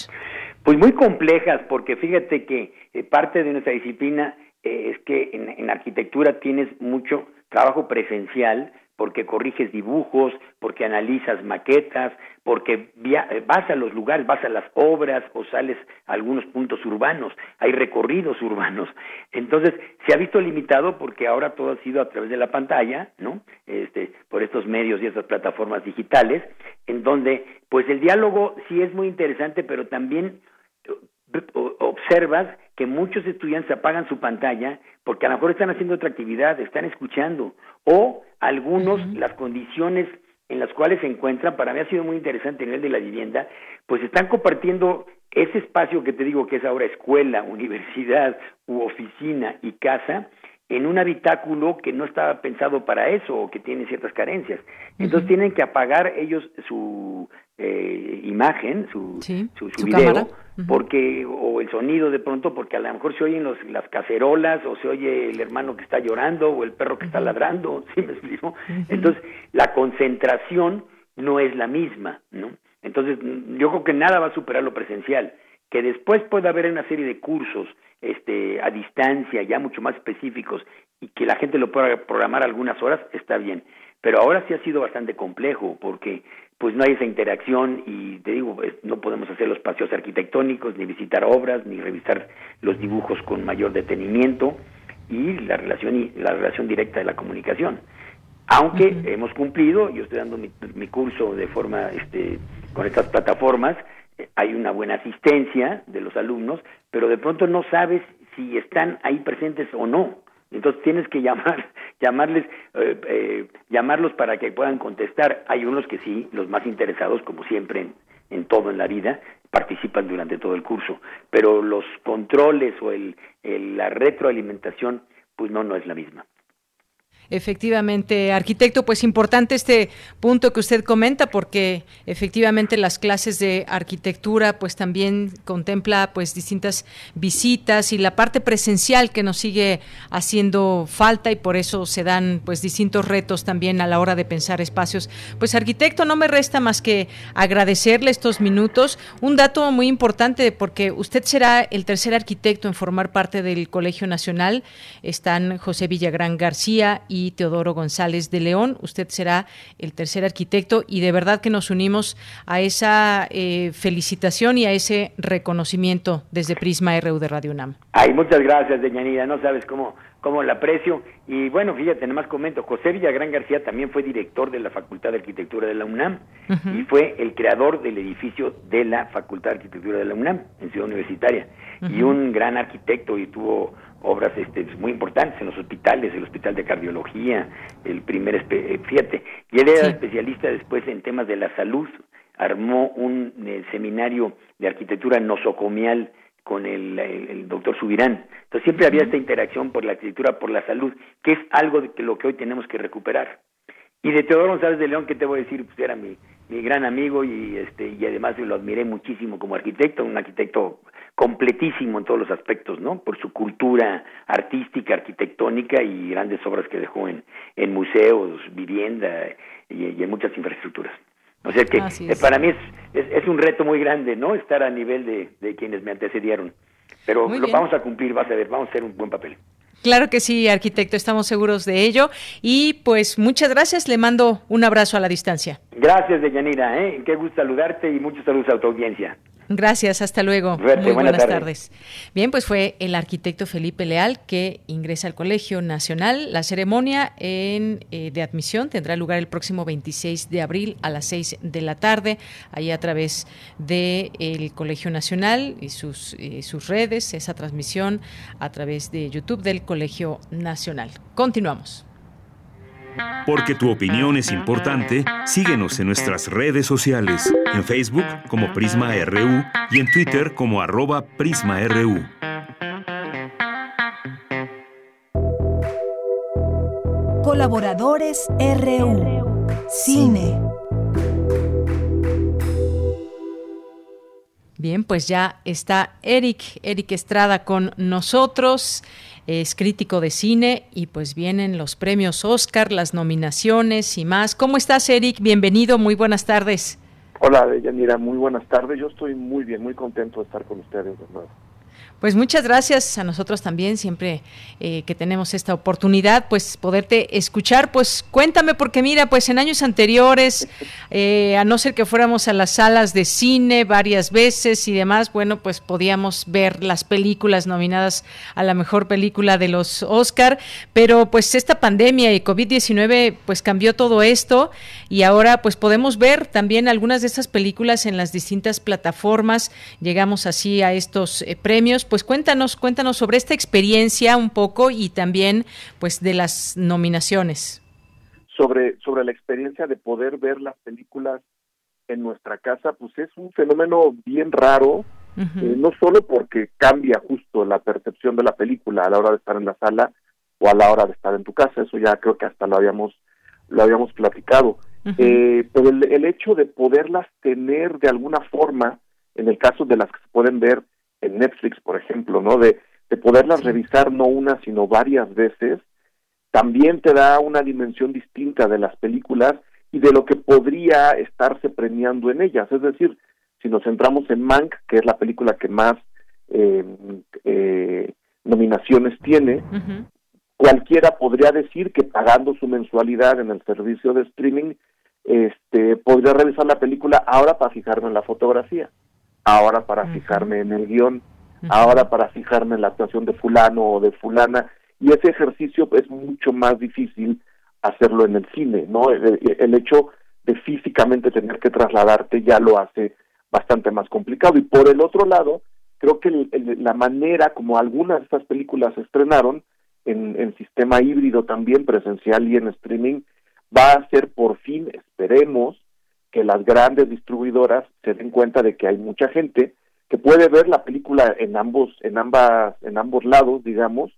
Pues muy complejas, porque fíjate que eh, parte de nuestra disciplina eh, es que en, arquitectura tienes mucho trabajo presencial, porque corriges dibujos, porque analizas maquetas, porque eh, vas a los lugares, vas a las obras o sales a algunos puntos urbanos, hay recorridos urbanos. Entonces, se ha visto limitado porque ahora todo ha sido a través de la pantalla, ¿no? Este, por estos medios y estas plataformas digitales, en donde pues el diálogo sí es muy interesante, pero también observas que muchos estudiantes apagan su pantalla porque a lo mejor están haciendo otra actividad, están escuchando, o algunos las condiciones en las cuales se encuentran, para mí ha sido muy interesante en el de la vivienda, pues están compartiendo ese espacio que te digo que es ahora escuela, universidad u oficina y casa, en un habitáculo que no estaba pensado para eso o que tiene ciertas carencias. Entonces tienen que apagar ellos su eh, imagen, su, su, video, porque o el sonido de pronto, porque a lo mejor se oyen los, las cacerolas o se oye el hermano que está llorando o el perro que está ladrando, ¿sí me explico? Entonces la concentración no es la misma, ¿no? Entonces yo creo que nada va a superar lo presencial, que después puede haber una serie de cursos este, a distancia, ya mucho más específicos, y que la gente lo pueda programar algunas horas, está bien. Pero ahora sí ha sido bastante complejo, porque pues no hay esa interacción y te digo, no podemos hacer los paseos arquitectónicos, ni visitar obras, ni revisar los dibujos con mayor detenimiento y la relación y la relación directa de la comunicación. Aunque hemos cumplido, yo estoy dando mi, mi, curso de forma este, con estas plataformas, hay una buena asistencia de los alumnos, pero de pronto no sabes si están ahí presentes o no. Entonces tienes que llamar, llamarles, eh, eh, llamarlos para que puedan contestar. Hay unos que sí, los más interesados, como siempre en, en todo en la vida, participan durante todo el curso, pero los controles o el, la retroalimentación, pues no, no es la misma. Efectivamente, arquitecto, pues importante este punto que usted comenta porque efectivamente las clases de arquitectura pues también contempla pues distintas visitas y la parte presencial que nos sigue haciendo falta y por eso se dan pues distintos retos también a la hora de pensar espacios. Pues arquitecto, no me resta más que agradecerle estos minutos. Un dato muy importante porque usted será el tercer arquitecto en formar parte del Colegio Nacional. Están José Villagrán García y Teodoro González de León. Usted será el tercer arquitecto y de verdad que nos unimos a esa eh, felicitación y a ese reconocimiento desde Prisma RU de Radio UNAM. Ay, muchas gracias, Deñanida. No sabes cómo, cómo la aprecio. Y bueno, fíjate, nada más comento, José Villagrán García también fue director de la Facultad de Arquitectura de la UNAM y fue el creador del edificio de la Facultad de Arquitectura de la UNAM en Ciudad Universitaria. Y un gran arquitecto y tuvo obras este, muy importantes en los hospitales, el Hospital de Cardiología, el primer, eh, fíjate, y él era especialista después en temas de la salud, armó un eh, seminario de arquitectura nosocomial con el, doctor Subirán. Entonces siempre había esta interacción por la arquitectura, por la salud, que es algo de que lo que hoy tenemos que recuperar. Y de Teodoro González de León, que te voy a decir, pues era mi, mi gran amigo y este y además lo admiré muchísimo como arquitecto, un arquitecto completísimo en todos los aspectos, ¿no? Por su cultura artística, arquitectónica y grandes obras que dejó en, en museos, vivienda y, en muchas infraestructuras. O sea que eh, para mí es, es, un reto muy grande, ¿no? Estar a nivel de, de quienes me antecedieron. Pero lo vamos a cumplir, vas a ver, vamos a hacer un buen papel. Claro que sí, arquitecto, estamos seguros de ello. Y pues muchas gracias, le mando un abrazo a la distancia. Gracias, Deyanira, ¿eh? qué gusto saludarte y muchos saludos a tu audiencia. Gracias, hasta luego. Muy buenas, tardes. Bien, pues fue el arquitecto Felipe Leal que ingresa al Colegio Nacional. La ceremonia en, eh, de admisión tendrá lugar el próximo 26 de abril a las 6 de la tarde, ahí a través del el Colegio Nacional y sus, eh, sus redes, esa transmisión a través de YouTube del Colegio Nacional. Continuamos. Porque tu opinión es importante, síguenos en nuestras redes sociales en Facebook como Prisma RU y en Twitter como arroba PrismaRU. Colaboradores RU. Cine. Bien, pues ya está Eric, Eric Estrada con nosotros, es crítico de cine y pues vienen los premios Oscar, las nominaciones y más. ¿Cómo estás, Eric? Bienvenido, muy buenas tardes. Hola, Deyanira, muy buenas tardes. Yo estoy muy bien, muy contento de estar con ustedes de nuevo. Pues muchas gracias a nosotros también, siempre eh, que tenemos esta oportunidad, pues poderte escuchar. Pues cuéntame, porque mira, pues en años anteriores, eh, a no ser que fuéramos a las salas de cine varias veces y demás, bueno, pues podíamos ver las películas nominadas a la mejor película de los Oscar, pero pues esta pandemia y COVID-19 pues cambió todo esto y ahora pues podemos ver también algunas de estas películas en las distintas plataformas. Llegamos así a estos eh, premios pues cuéntanos, cuéntanos sobre esta experiencia un poco y también pues de las nominaciones. Sobre, sobre la experiencia de poder ver las películas en nuestra casa, pues es un fenómeno bien raro, eh, no solo porque cambia justo la percepción de la película a la hora de estar en la sala o a la hora de estar en tu casa, eso ya creo que hasta lo habíamos, lo habíamos platicado, eh, pero el, el hecho de poderlas tener de alguna forma, en el caso de las que se pueden ver en Netflix, por ejemplo, ¿no? De, de poderlas revisar no una, sino varias veces, también te da una dimensión distinta de las películas y de lo que podría estarse premiando en ellas. Es decir, si nos centramos en Mank, que es la película que más eh, eh, nominaciones tiene, cualquiera podría decir que pagando su mensualidad en el servicio de streaming, este, podría revisar la película ahora para fijarme en la fotografía ahora para fijarme en el guion, ahora para fijarme en la actuación de fulano o de fulana, y ese ejercicio es mucho más difícil hacerlo en el cine, ¿no? El, hecho de físicamente tener que trasladarte ya lo hace bastante más complicado. Y por el otro lado, creo que la manera como algunas de estas películas se estrenaron en, en sistema híbrido también, presencial y en streaming, va a ser por fin, esperemos, que las grandes distribuidoras se den cuenta de que hay mucha gente que puede ver la película en ambos en ambas en ambos lados digamos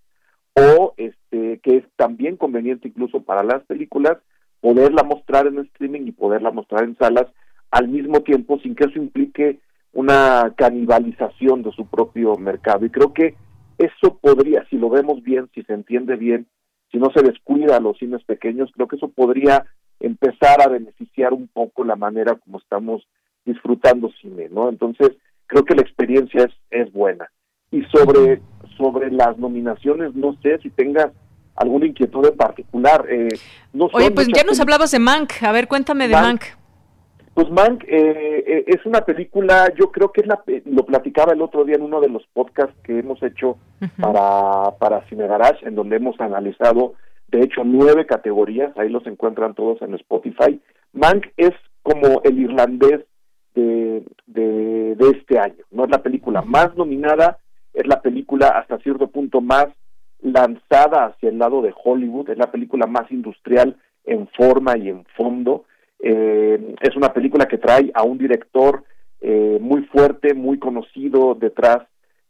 o este que es también conveniente incluso para las películas poderla mostrar en streaming y poderla mostrar en salas al mismo tiempo sin que eso implique una canibalización de su propio mercado. Y creo que eso podría si lo vemos bien si se entiende bien si no se descuida a los cines pequeños creo que eso podría empezar a beneficiar un poco la manera como estamos disfrutando cine, ¿no? Entonces, creo que la experiencia es, es buena. Y sobre, sobre las nominaciones, no sé si tengas alguna inquietud en particular. Eh, no Oye, pues ya nos hablabas de Mank, a ver, cuéntame de Mank. Pues Mank eh, eh, es una película, yo creo que es la, lo platicaba el otro día en uno de los podcasts que hemos hecho para, para Cine Garage, en donde hemos analizado de hecho nueve categorías, ahí los encuentran todos en Spotify. Mank es como el irlandés de, de, este año, no es la película más nominada, es la película hasta cierto punto más lanzada hacia el lado de Hollywood, es la película más industrial en forma y en fondo. Eh, es una película que trae a un director eh, muy fuerte, muy conocido detrás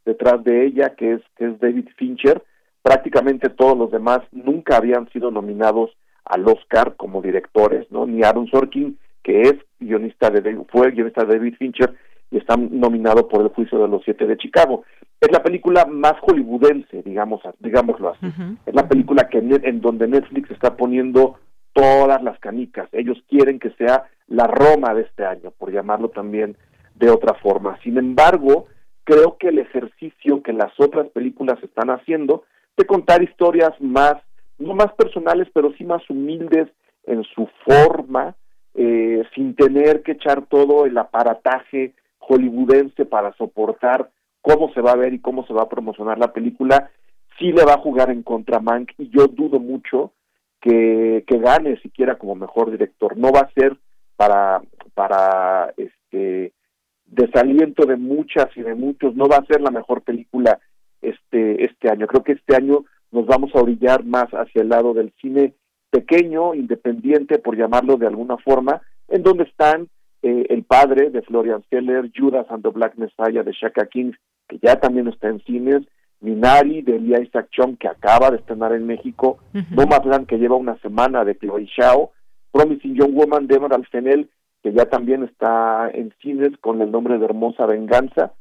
detrás de ella, que es que es David Fincher, prácticamente todos los demás nunca habían sido nominados al Oscar como directores, ¿no? Ni Aaron Sorkin, que es guionista de fue guionista de David Fincher y está nominado por El juicio de los siete de Chicago. Es la película más hollywoodense, digamos, digámoslo así. Es la película que en donde Netflix está poniendo todas las canicas. Ellos quieren que sea la Roma de este año, por llamarlo también de otra forma. Sin embargo, creo que el ejercicio que las otras películas están haciendo de contar historias más, no más personales, pero sí más humildes en su forma, eh, sin tener que echar todo el aparataje hollywoodense para soportar cómo se va a ver y cómo se va a promocionar la película, sí le va a jugar en contra Mank y yo dudo mucho que, que gane siquiera como mejor director. No va a ser para, para este desaliento de muchas y de muchos, no va a ser la mejor película este, este año. Creo que este año nos vamos a orillar más hacia el lado del cine pequeño, independiente, por llamarlo de alguna forma, en donde están eh, El Padre de Florian Keller, Judas and the Black Messiah de Shaka King, que ya también está en cines, Minari de Elia Isaac Chung, que acaba de estrenar en México, uh que lleva una semana de Chloe Shao, Promising Young Woman de Emerald Fennell, que ya también está en cines con el nombre de Hermosa Venganza,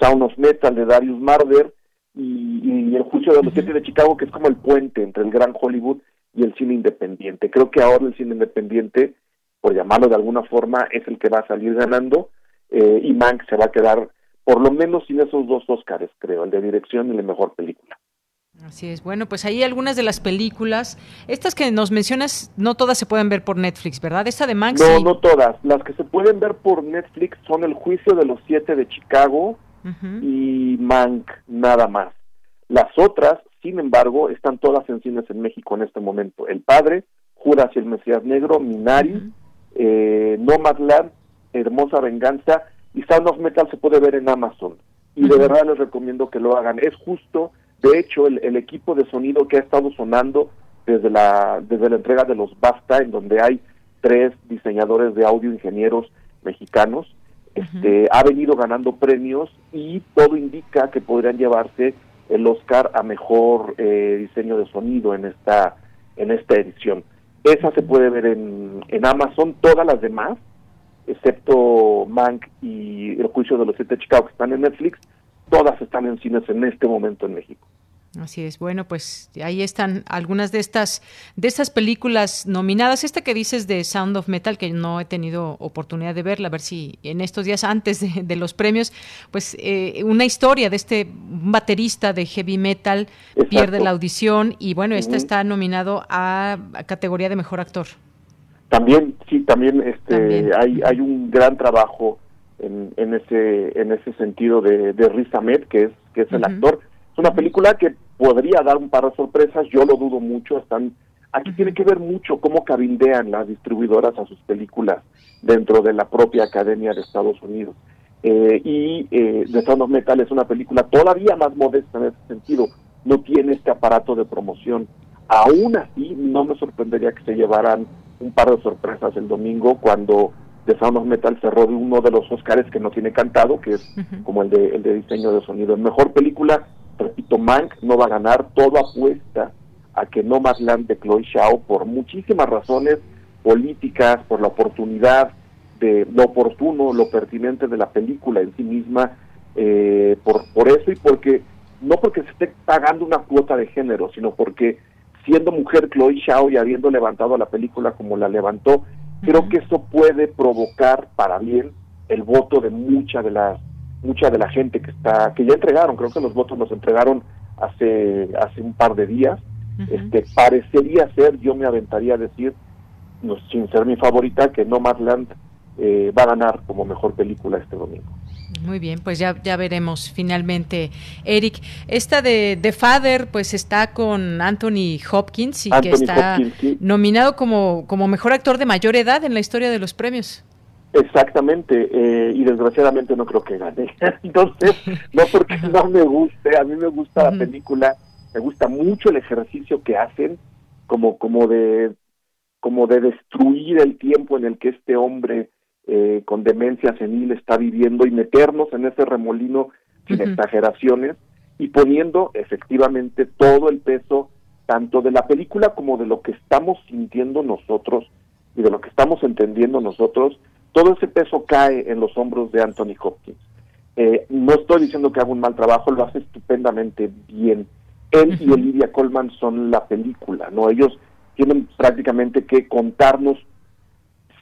Sound of Metal de Darius Marder y, El Juicio de los Siete de Chicago, que es como el puente entre el gran Hollywood y el cine independiente. Creo que ahora el cine independiente, por llamarlo de alguna forma, es el que va a salir ganando eh, y Mank se va a quedar por lo menos sin esos dos Óscares, creo, el de dirección y la mejor película. Así es. Bueno, pues ahí algunas de las películas, estas que nos mencionas, no todas se pueden ver por Netflix, ¿verdad? Esta de Mank. No, no todas. Las que se pueden ver por Netflix son El Juicio de los Siete de Chicago y Mank, nada más. Las otras, sin embargo, están todas en cines en México en este momento. El Padre, Judas y el Mesías Negro, Minari, eh, Nomadland, Hermosa Venganza y Sound of Metal se puede ver en Amazon. Y de verdad les recomiendo que lo hagan. Es justo de hecho, el, equipo de sonido que ha estado sonando desde la, desde la entrega de los BAFTA, en donde hay tres diseñadores de audio ingenieros mexicanos, este, ha venido ganando premios y todo indica que podrían llevarse el Oscar a mejor eh, diseño de sonido en esta en esta edición. Esa se puede ver en, en Amazon, todas las demás, excepto Mank y El Juicio de los Siete Chicago que están en Netflix, todas están en cines en este momento en México. Así es. Bueno, pues ahí están algunas de estas de estas películas nominadas. Esta que dices de Sound of Metal que no he tenido oportunidad de verla, a ver si en estos días antes de, los premios, pues eh, una historia de este baterista de heavy metal pierde la audición y bueno, esta está nominado a, categoría de mejor actor. También sí, también este hay hay un gran trabajo en, en, ese en ese sentido de, de Riz Ahmed, que es que es el actor. Es una película que podría dar un par de sorpresas, yo lo dudo mucho, están aquí tiene que ver mucho cómo cabildean las distribuidoras a sus películas dentro de la propia Academia de Estados Unidos. Eh, y eh, The Sound of Metal es una película todavía más modesta en ese sentido, no tiene este aparato de promoción. Aún así, no me sorprendería que se llevaran un par de sorpresas el domingo cuando de Sound of Metal cerró de uno de los Oscars que no tiene cantado, que es como el de, el de diseño de sonido. Mejor película, repito, Mank no va a ganar, todo apuesta a que No Land de Chloe Shao por muchísimas razones políticas, por la oportunidad de lo oportuno, lo pertinente de la película en sí misma, eh, por, por eso y porque, no porque se esté pagando una cuota de género, sino porque siendo mujer Chloe Shao y habiendo levantado la película como la levantó, creo que eso puede provocar para bien el voto de mucha de la mucha de la gente que está que ya entregaron creo que los votos los entregaron hace hace un par de días este parecería ser yo me aventaría a decir no, sin ser mi favorita que Nomadland eh, va a ganar como mejor película este domingo muy bien, pues ya, ya veremos finalmente, Eric. Esta de The Father, pues está con Anthony Hopkins y que está nominado como, como mejor actor de mayor edad en la historia de los premios. Exactamente, eh, y desgraciadamente no creo que gane. Entonces, no porque no me guste, a mí me gusta la película, me gusta mucho el ejercicio que hacen, como, como de como de destruir el tiempo en el que este hombre eh, con demencia senil está viviendo y meternos en ese remolino sin exageraciones y poniendo efectivamente todo el peso tanto de la película como de lo que estamos sintiendo nosotros y de lo que estamos entendiendo nosotros, todo ese peso cae en los hombros de Anthony Hopkins. Eh, no estoy diciendo que haga un mal trabajo, lo hace estupendamente bien. Él y Olivia Colman son la película, ¿no? Ellos tienen prácticamente que contarnos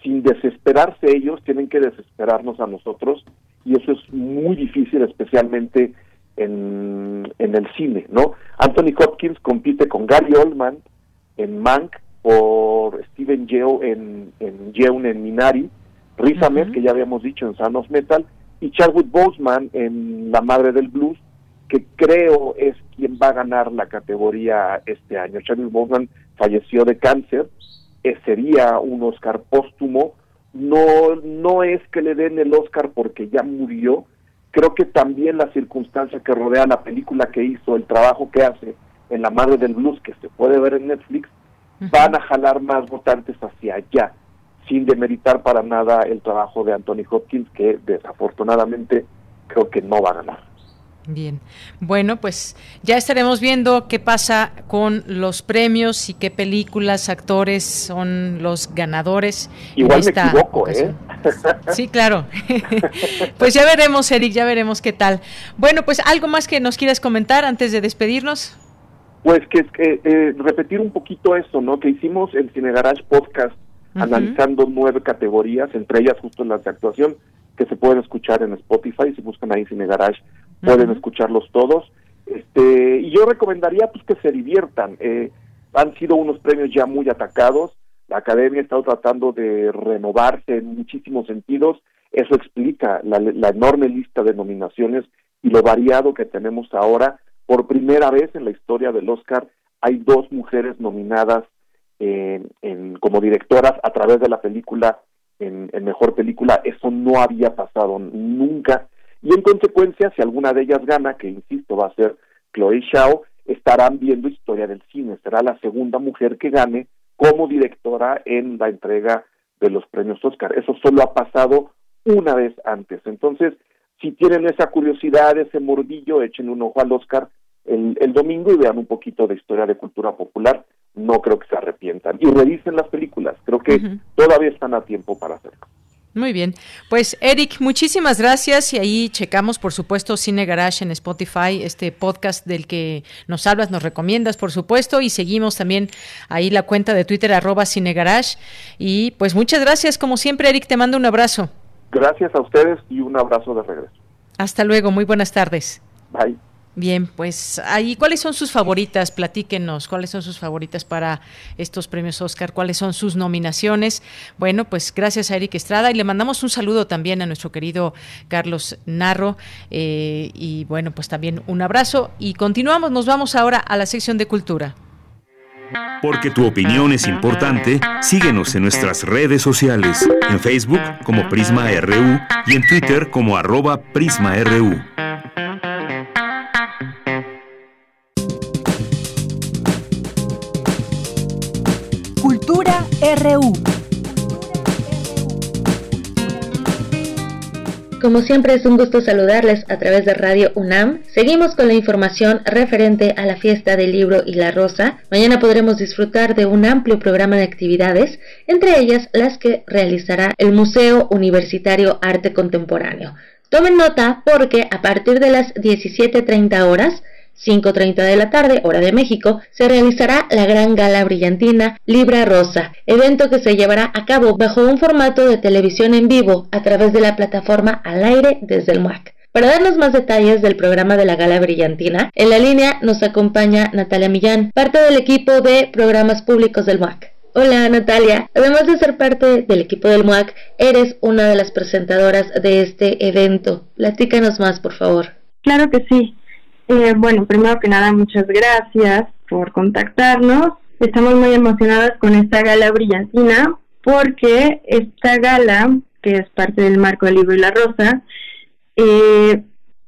sin desesperarse ellos, tienen que desesperarnos a nosotros y eso es muy difícil, especialmente en, en el cine, ¿no? Anthony Hopkins compite con Gary Oldman en Mank, por Steven Yeun en, en Yeun en Minari, Riz Ahmed, que ya habíamos dicho en Sound Metal, y Chadwick Boseman en La Madre del Blues, que creo es quien va a ganar la categoría este año. Chadwick Boseman falleció de cáncer sería un Oscar póstumo. No, no es que le den el Oscar porque ya murió. Creo que también la circunstancia que rodea la película que hizo, el trabajo que hace en La Madre del Blues, que se puede ver en Netflix, van a jalar más votantes hacia allá. Sin demeritar para nada el trabajo de Anthony Hopkins, que desafortunadamente creo que no va a ganar. Bien, bueno, pues ya estaremos viendo qué pasa con los premios y qué películas, actores son los ganadores. Igual me equivoco, ¿eh? Sí, claro. pues ya veremos, Eric, ya veremos qué tal. Bueno, pues algo más que nos quieras comentar antes de despedirnos. Pues que, que eh, repetir un poquito eso, ¿no? Que hicimos el Cine Garage Podcast analizando nueve categorías, entre ellas justo las de actuación, que se pueden escuchar en Spotify, si buscan ahí Cine Garage pueden escucharlos todos. Este, y yo recomendaría pues que se diviertan. Eh, han sido unos premios ya muy atacados. La academia ha estado tratando de renovarse en muchísimos sentidos. Eso explica la, enorme lista de nominaciones y lo variado que tenemos ahora. Por primera vez en la historia del Oscar hay dos mujeres nominadas en, como directoras a través de la película en, en mejor película. Eso no había pasado nunca y en consecuencia, si alguna de ellas gana, que insisto va a ser Chloe Shao, estarán viendo historia del cine, será la segunda mujer que gane como directora en la entrega de los premios Oscar. Eso solo ha pasado una vez antes. Entonces, si tienen esa curiosidad, ese mordillo, echen un ojo al Oscar el, el domingo y vean un poquito de historia de cultura popular. No creo que se arrepientan. Y revisen las películas. Creo que todavía están a tiempo para hacerlo. Muy bien. Pues Eric, muchísimas gracias y ahí checamos, por supuesto, Cine Garage en Spotify, este podcast del que nos hablas, nos recomiendas, por supuesto, y seguimos también ahí la cuenta de Twitter arroba Cine Garage. Y pues muchas gracias, como siempre, Eric, te mando un abrazo. Gracias a ustedes y un abrazo de regreso. Hasta luego, muy buenas tardes. Bye. Bien, pues ahí, ¿cuáles son sus favoritas? Platíquenos, ¿cuáles son sus favoritas para estos premios Oscar? ¿Cuáles son sus nominaciones? Bueno, pues gracias a Eric Estrada y le mandamos un saludo también a nuestro querido Carlos Narro eh, y bueno, pues también un abrazo y continuamos, nos vamos ahora a la sección de cultura. Porque tu opinión es importante, síguenos en nuestras redes sociales, en Facebook como Prisma RU y en Twitter como arroba PrismaRU. Como siempre es un gusto saludarles a través de Radio UNAM. Seguimos con la información referente a la fiesta del libro y la rosa. Mañana podremos disfrutar de un amplio programa de actividades, entre ellas las que realizará el Museo Universitario Arte Contemporáneo. Tomen nota porque a partir de las 17.30 horas 5.30 de la tarde, hora de México, se realizará la Gran Gala Brillantina Libra Rosa, evento que se llevará a cabo bajo un formato de televisión en vivo a través de la plataforma Al aire desde el MUAC. Para darnos más detalles del programa de la Gala Brillantina, en la línea nos acompaña Natalia Millán, parte del equipo de programas públicos del MUAC. Hola Natalia, además de ser parte del equipo del MUAC, eres una de las presentadoras de este evento. Platícanos más, por favor. Claro que sí. Eh, bueno, primero que nada, muchas gracias por contactarnos. Estamos muy emocionadas con esta gala brillantina porque esta gala, que es parte del marco del libro y la rosa, eh,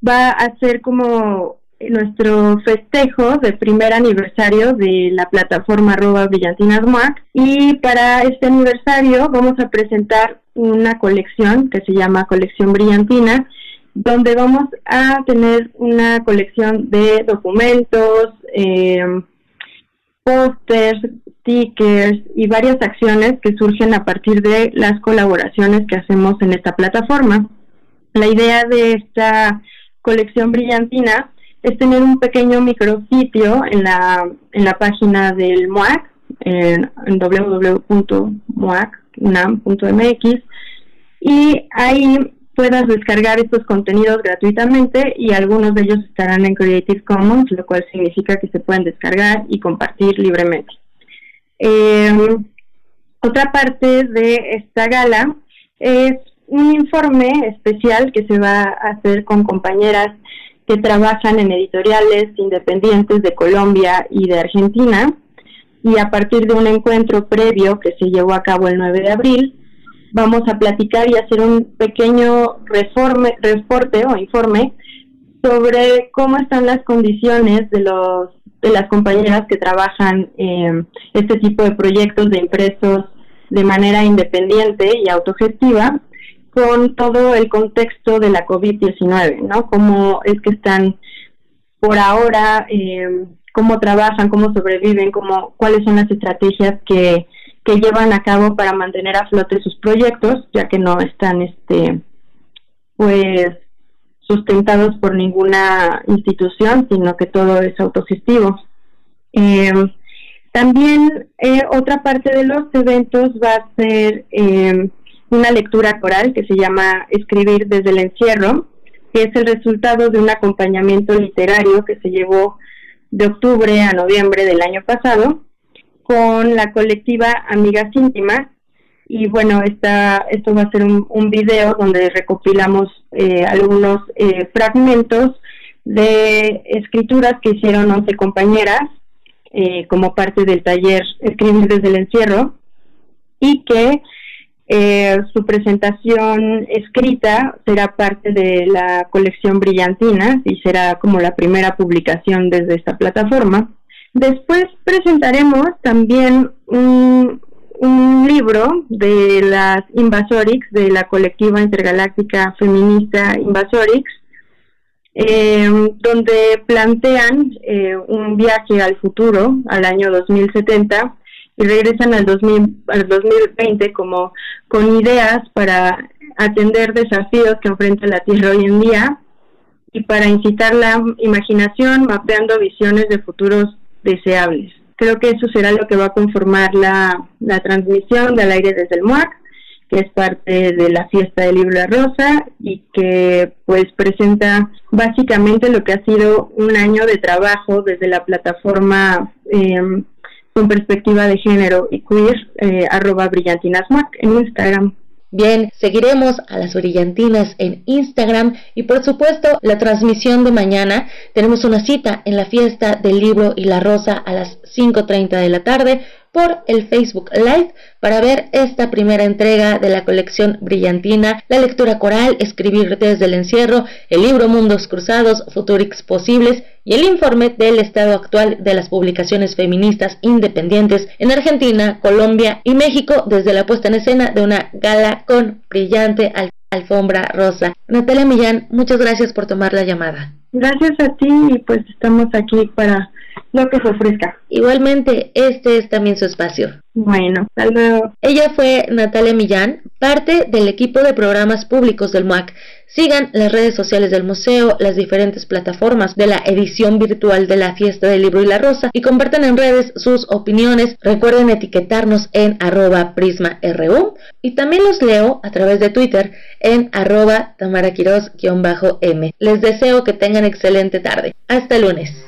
va a ser como nuestro festejo de primer aniversario de la plataforma arroba brillantinas y para este aniversario vamos a presentar una colección que se llama colección brillantina donde vamos a tener una colección de documentos, eh, pósters, stickers y varias acciones que surgen a partir de las colaboraciones que hacemos en esta plataforma. La idea de esta colección brillantina es tener un pequeño micrositio en la, en la página del MUAC, en, en y ahí puedas descargar estos contenidos gratuitamente y algunos de ellos estarán en Creative Commons, lo cual significa que se pueden descargar y compartir libremente. Eh, otra parte de esta gala es un informe especial que se va a hacer con compañeras que trabajan en editoriales independientes de Colombia y de Argentina y a partir de un encuentro previo que se llevó a cabo el 9 de abril, vamos a platicar y hacer un pequeño reforme, reporte o informe sobre cómo están las condiciones de los de las compañeras que trabajan en este tipo de proyectos de impresos de manera independiente y autogestiva con todo el contexto de la COVID-19, ¿no? Cómo es que están por ahora, eh, cómo trabajan, cómo sobreviven, cómo, cuáles son las estrategias que, que llevan a cabo para mantener a flote sus proyectos, ya que no están, este, pues, sustentados por ninguna institución, sino que todo es autogestivo. Eh, también eh, otra parte de los eventos va a ser eh, una lectura coral que se llama Escribir desde el encierro, que es el resultado de un acompañamiento literario que se llevó de octubre a noviembre del año pasado con la colectiva Amigas Íntimas. Y bueno, esta, esto va a ser un, video donde recopilamos eh, algunos eh, fragmentos de escrituras que hicieron 11 compañeras eh, como parte del taller Escribir desde el encierro y que eh, su presentación escrita será parte de la colección Brillantina y será como la primera publicación desde esta plataforma. Después presentaremos también un, libro de las Invasorix, de la colectiva intergaláctica feminista Invasorix, eh, donde plantean eh, un viaje al futuro, al año 2070, y regresan al, 2000, al 2020 como con ideas para atender desafíos que enfrenta la Tierra hoy en día y para incitar la imaginación mapeando visiones de futuros deseables. Creo que eso será lo que va a conformar la, la transmisión del aire desde el MUAC, que es parte de la fiesta del libro La Rosa y que pues presenta básicamente lo que ha sido un año de trabajo desde la plataforma eh, con perspectiva de género y queer, eh, arroba brillantinasmac en Instagram. Bien, seguiremos a las brillantinas en Instagram y por supuesto la transmisión de mañana. Tenemos una cita en la fiesta del libro y la rosa a las 5.30 de la tarde por el Facebook Live para ver esta primera entrega de la colección Brillantina, la lectura coral, escribir desde el encierro, el libro Mundos Cruzados, Futurix Posibles y el informe del estado actual de las publicaciones feministas independientes en Argentina, Colombia y México desde la puesta en escena de una gala con brillante alfombra rosa. Natalia Millán, muchas gracias por tomar la llamada. Gracias a ti y pues estamos aquí para lo que se ofrezca. Igualmente, este es también su espacio. Bueno, hasta luego. Ella fue Natalia Millán, parte del equipo de programas públicos del MUAC. Sigan las redes sociales del museo, las diferentes plataformas de la edición virtual de la Fiesta del Libro y la Rosa y compartan en redes sus opiniones. Recuerden etiquetarnos en arroba prisma.ru y también los leo a través de Twitter en arroba tamaraquiros-m. Les deseo que tengan excelente tarde. Hasta lunes.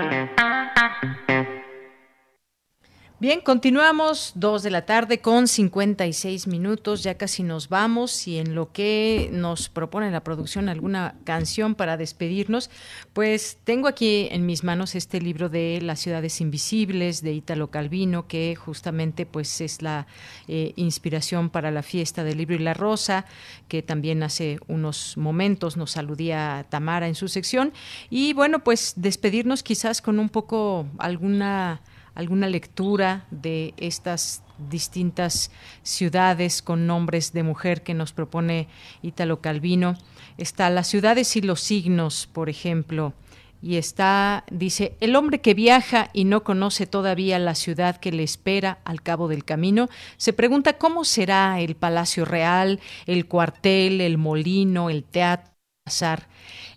Bien, continuamos dos de la tarde con 56 minutos, ya casi nos vamos y en lo que nos propone la producción alguna canción para despedirnos, pues tengo aquí en mis manos este libro de Las ciudades invisibles de Ítalo Calvino, que justamente pues es la eh, inspiración para la fiesta del libro y la rosa, que también hace unos momentos nos aludía Tamara en su sección. Y bueno, pues despedirnos quizás con un poco alguna alguna lectura de estas distintas ciudades con nombres de mujer que nos propone Ítalo Calvino. Está Las ciudades y los signos, por ejemplo, y está, dice, el hombre que viaja y no conoce todavía la ciudad que le espera al cabo del camino, se pregunta cómo será el palacio real, el cuartel, el molino, el teatro.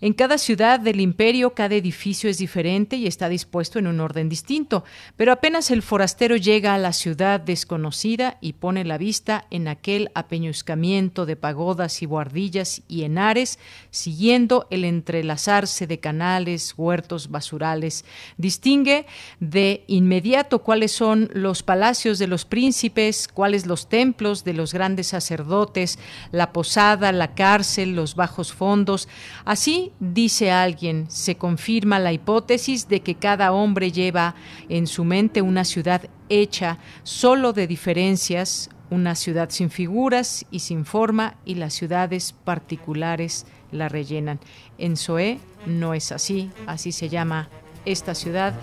En cada ciudad del imperio cada edificio es diferente y está dispuesto en un orden distinto, pero apenas el forastero llega a la ciudad desconocida y pone la vista en aquel apeñuscamiento de pagodas y guardillas y enares, siguiendo el entrelazarse de canales, huertos, basurales, distingue de inmediato cuáles son los palacios de los príncipes, cuáles los templos de los grandes sacerdotes, la posada, la cárcel, los bajos fondos, así dice alguien, se confirma la hipótesis de que cada hombre lleva en su mente una ciudad hecha solo de diferencias, una ciudad sin figuras y sin forma y las ciudades particulares la rellenan. En Zoé no es así, así se llama esta ciudad.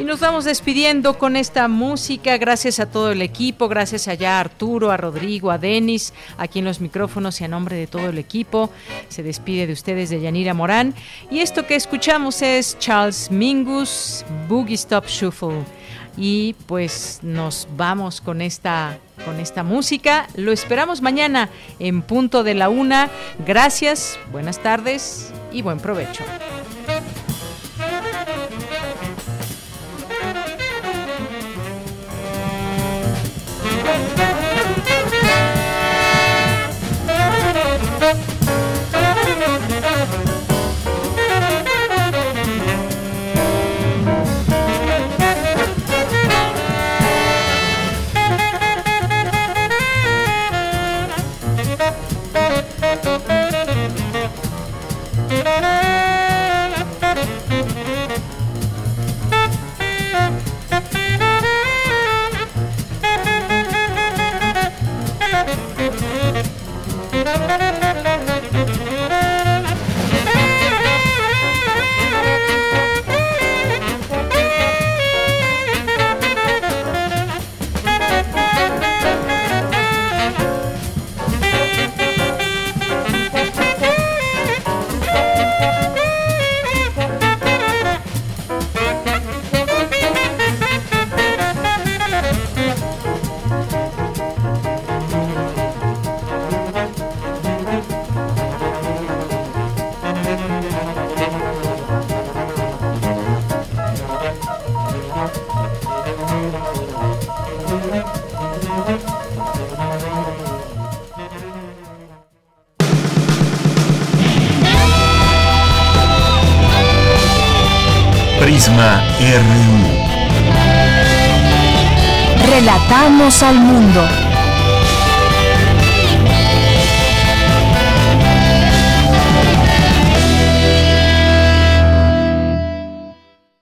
Y nos vamos despidiendo con esta música. Gracias a todo el equipo, gracias allá a Arturo, a Rodrigo, a Denis, aquí en los micrófonos y a nombre de todo el equipo. Se despide de ustedes de Yanira Morán. Y esto que escuchamos es Charles Mingus, Boogie Stop Shuffle. Y pues nos vamos con esta con esta música. Lo esperamos mañana en punto de la una. Gracias, buenas tardes y buen provecho. RU.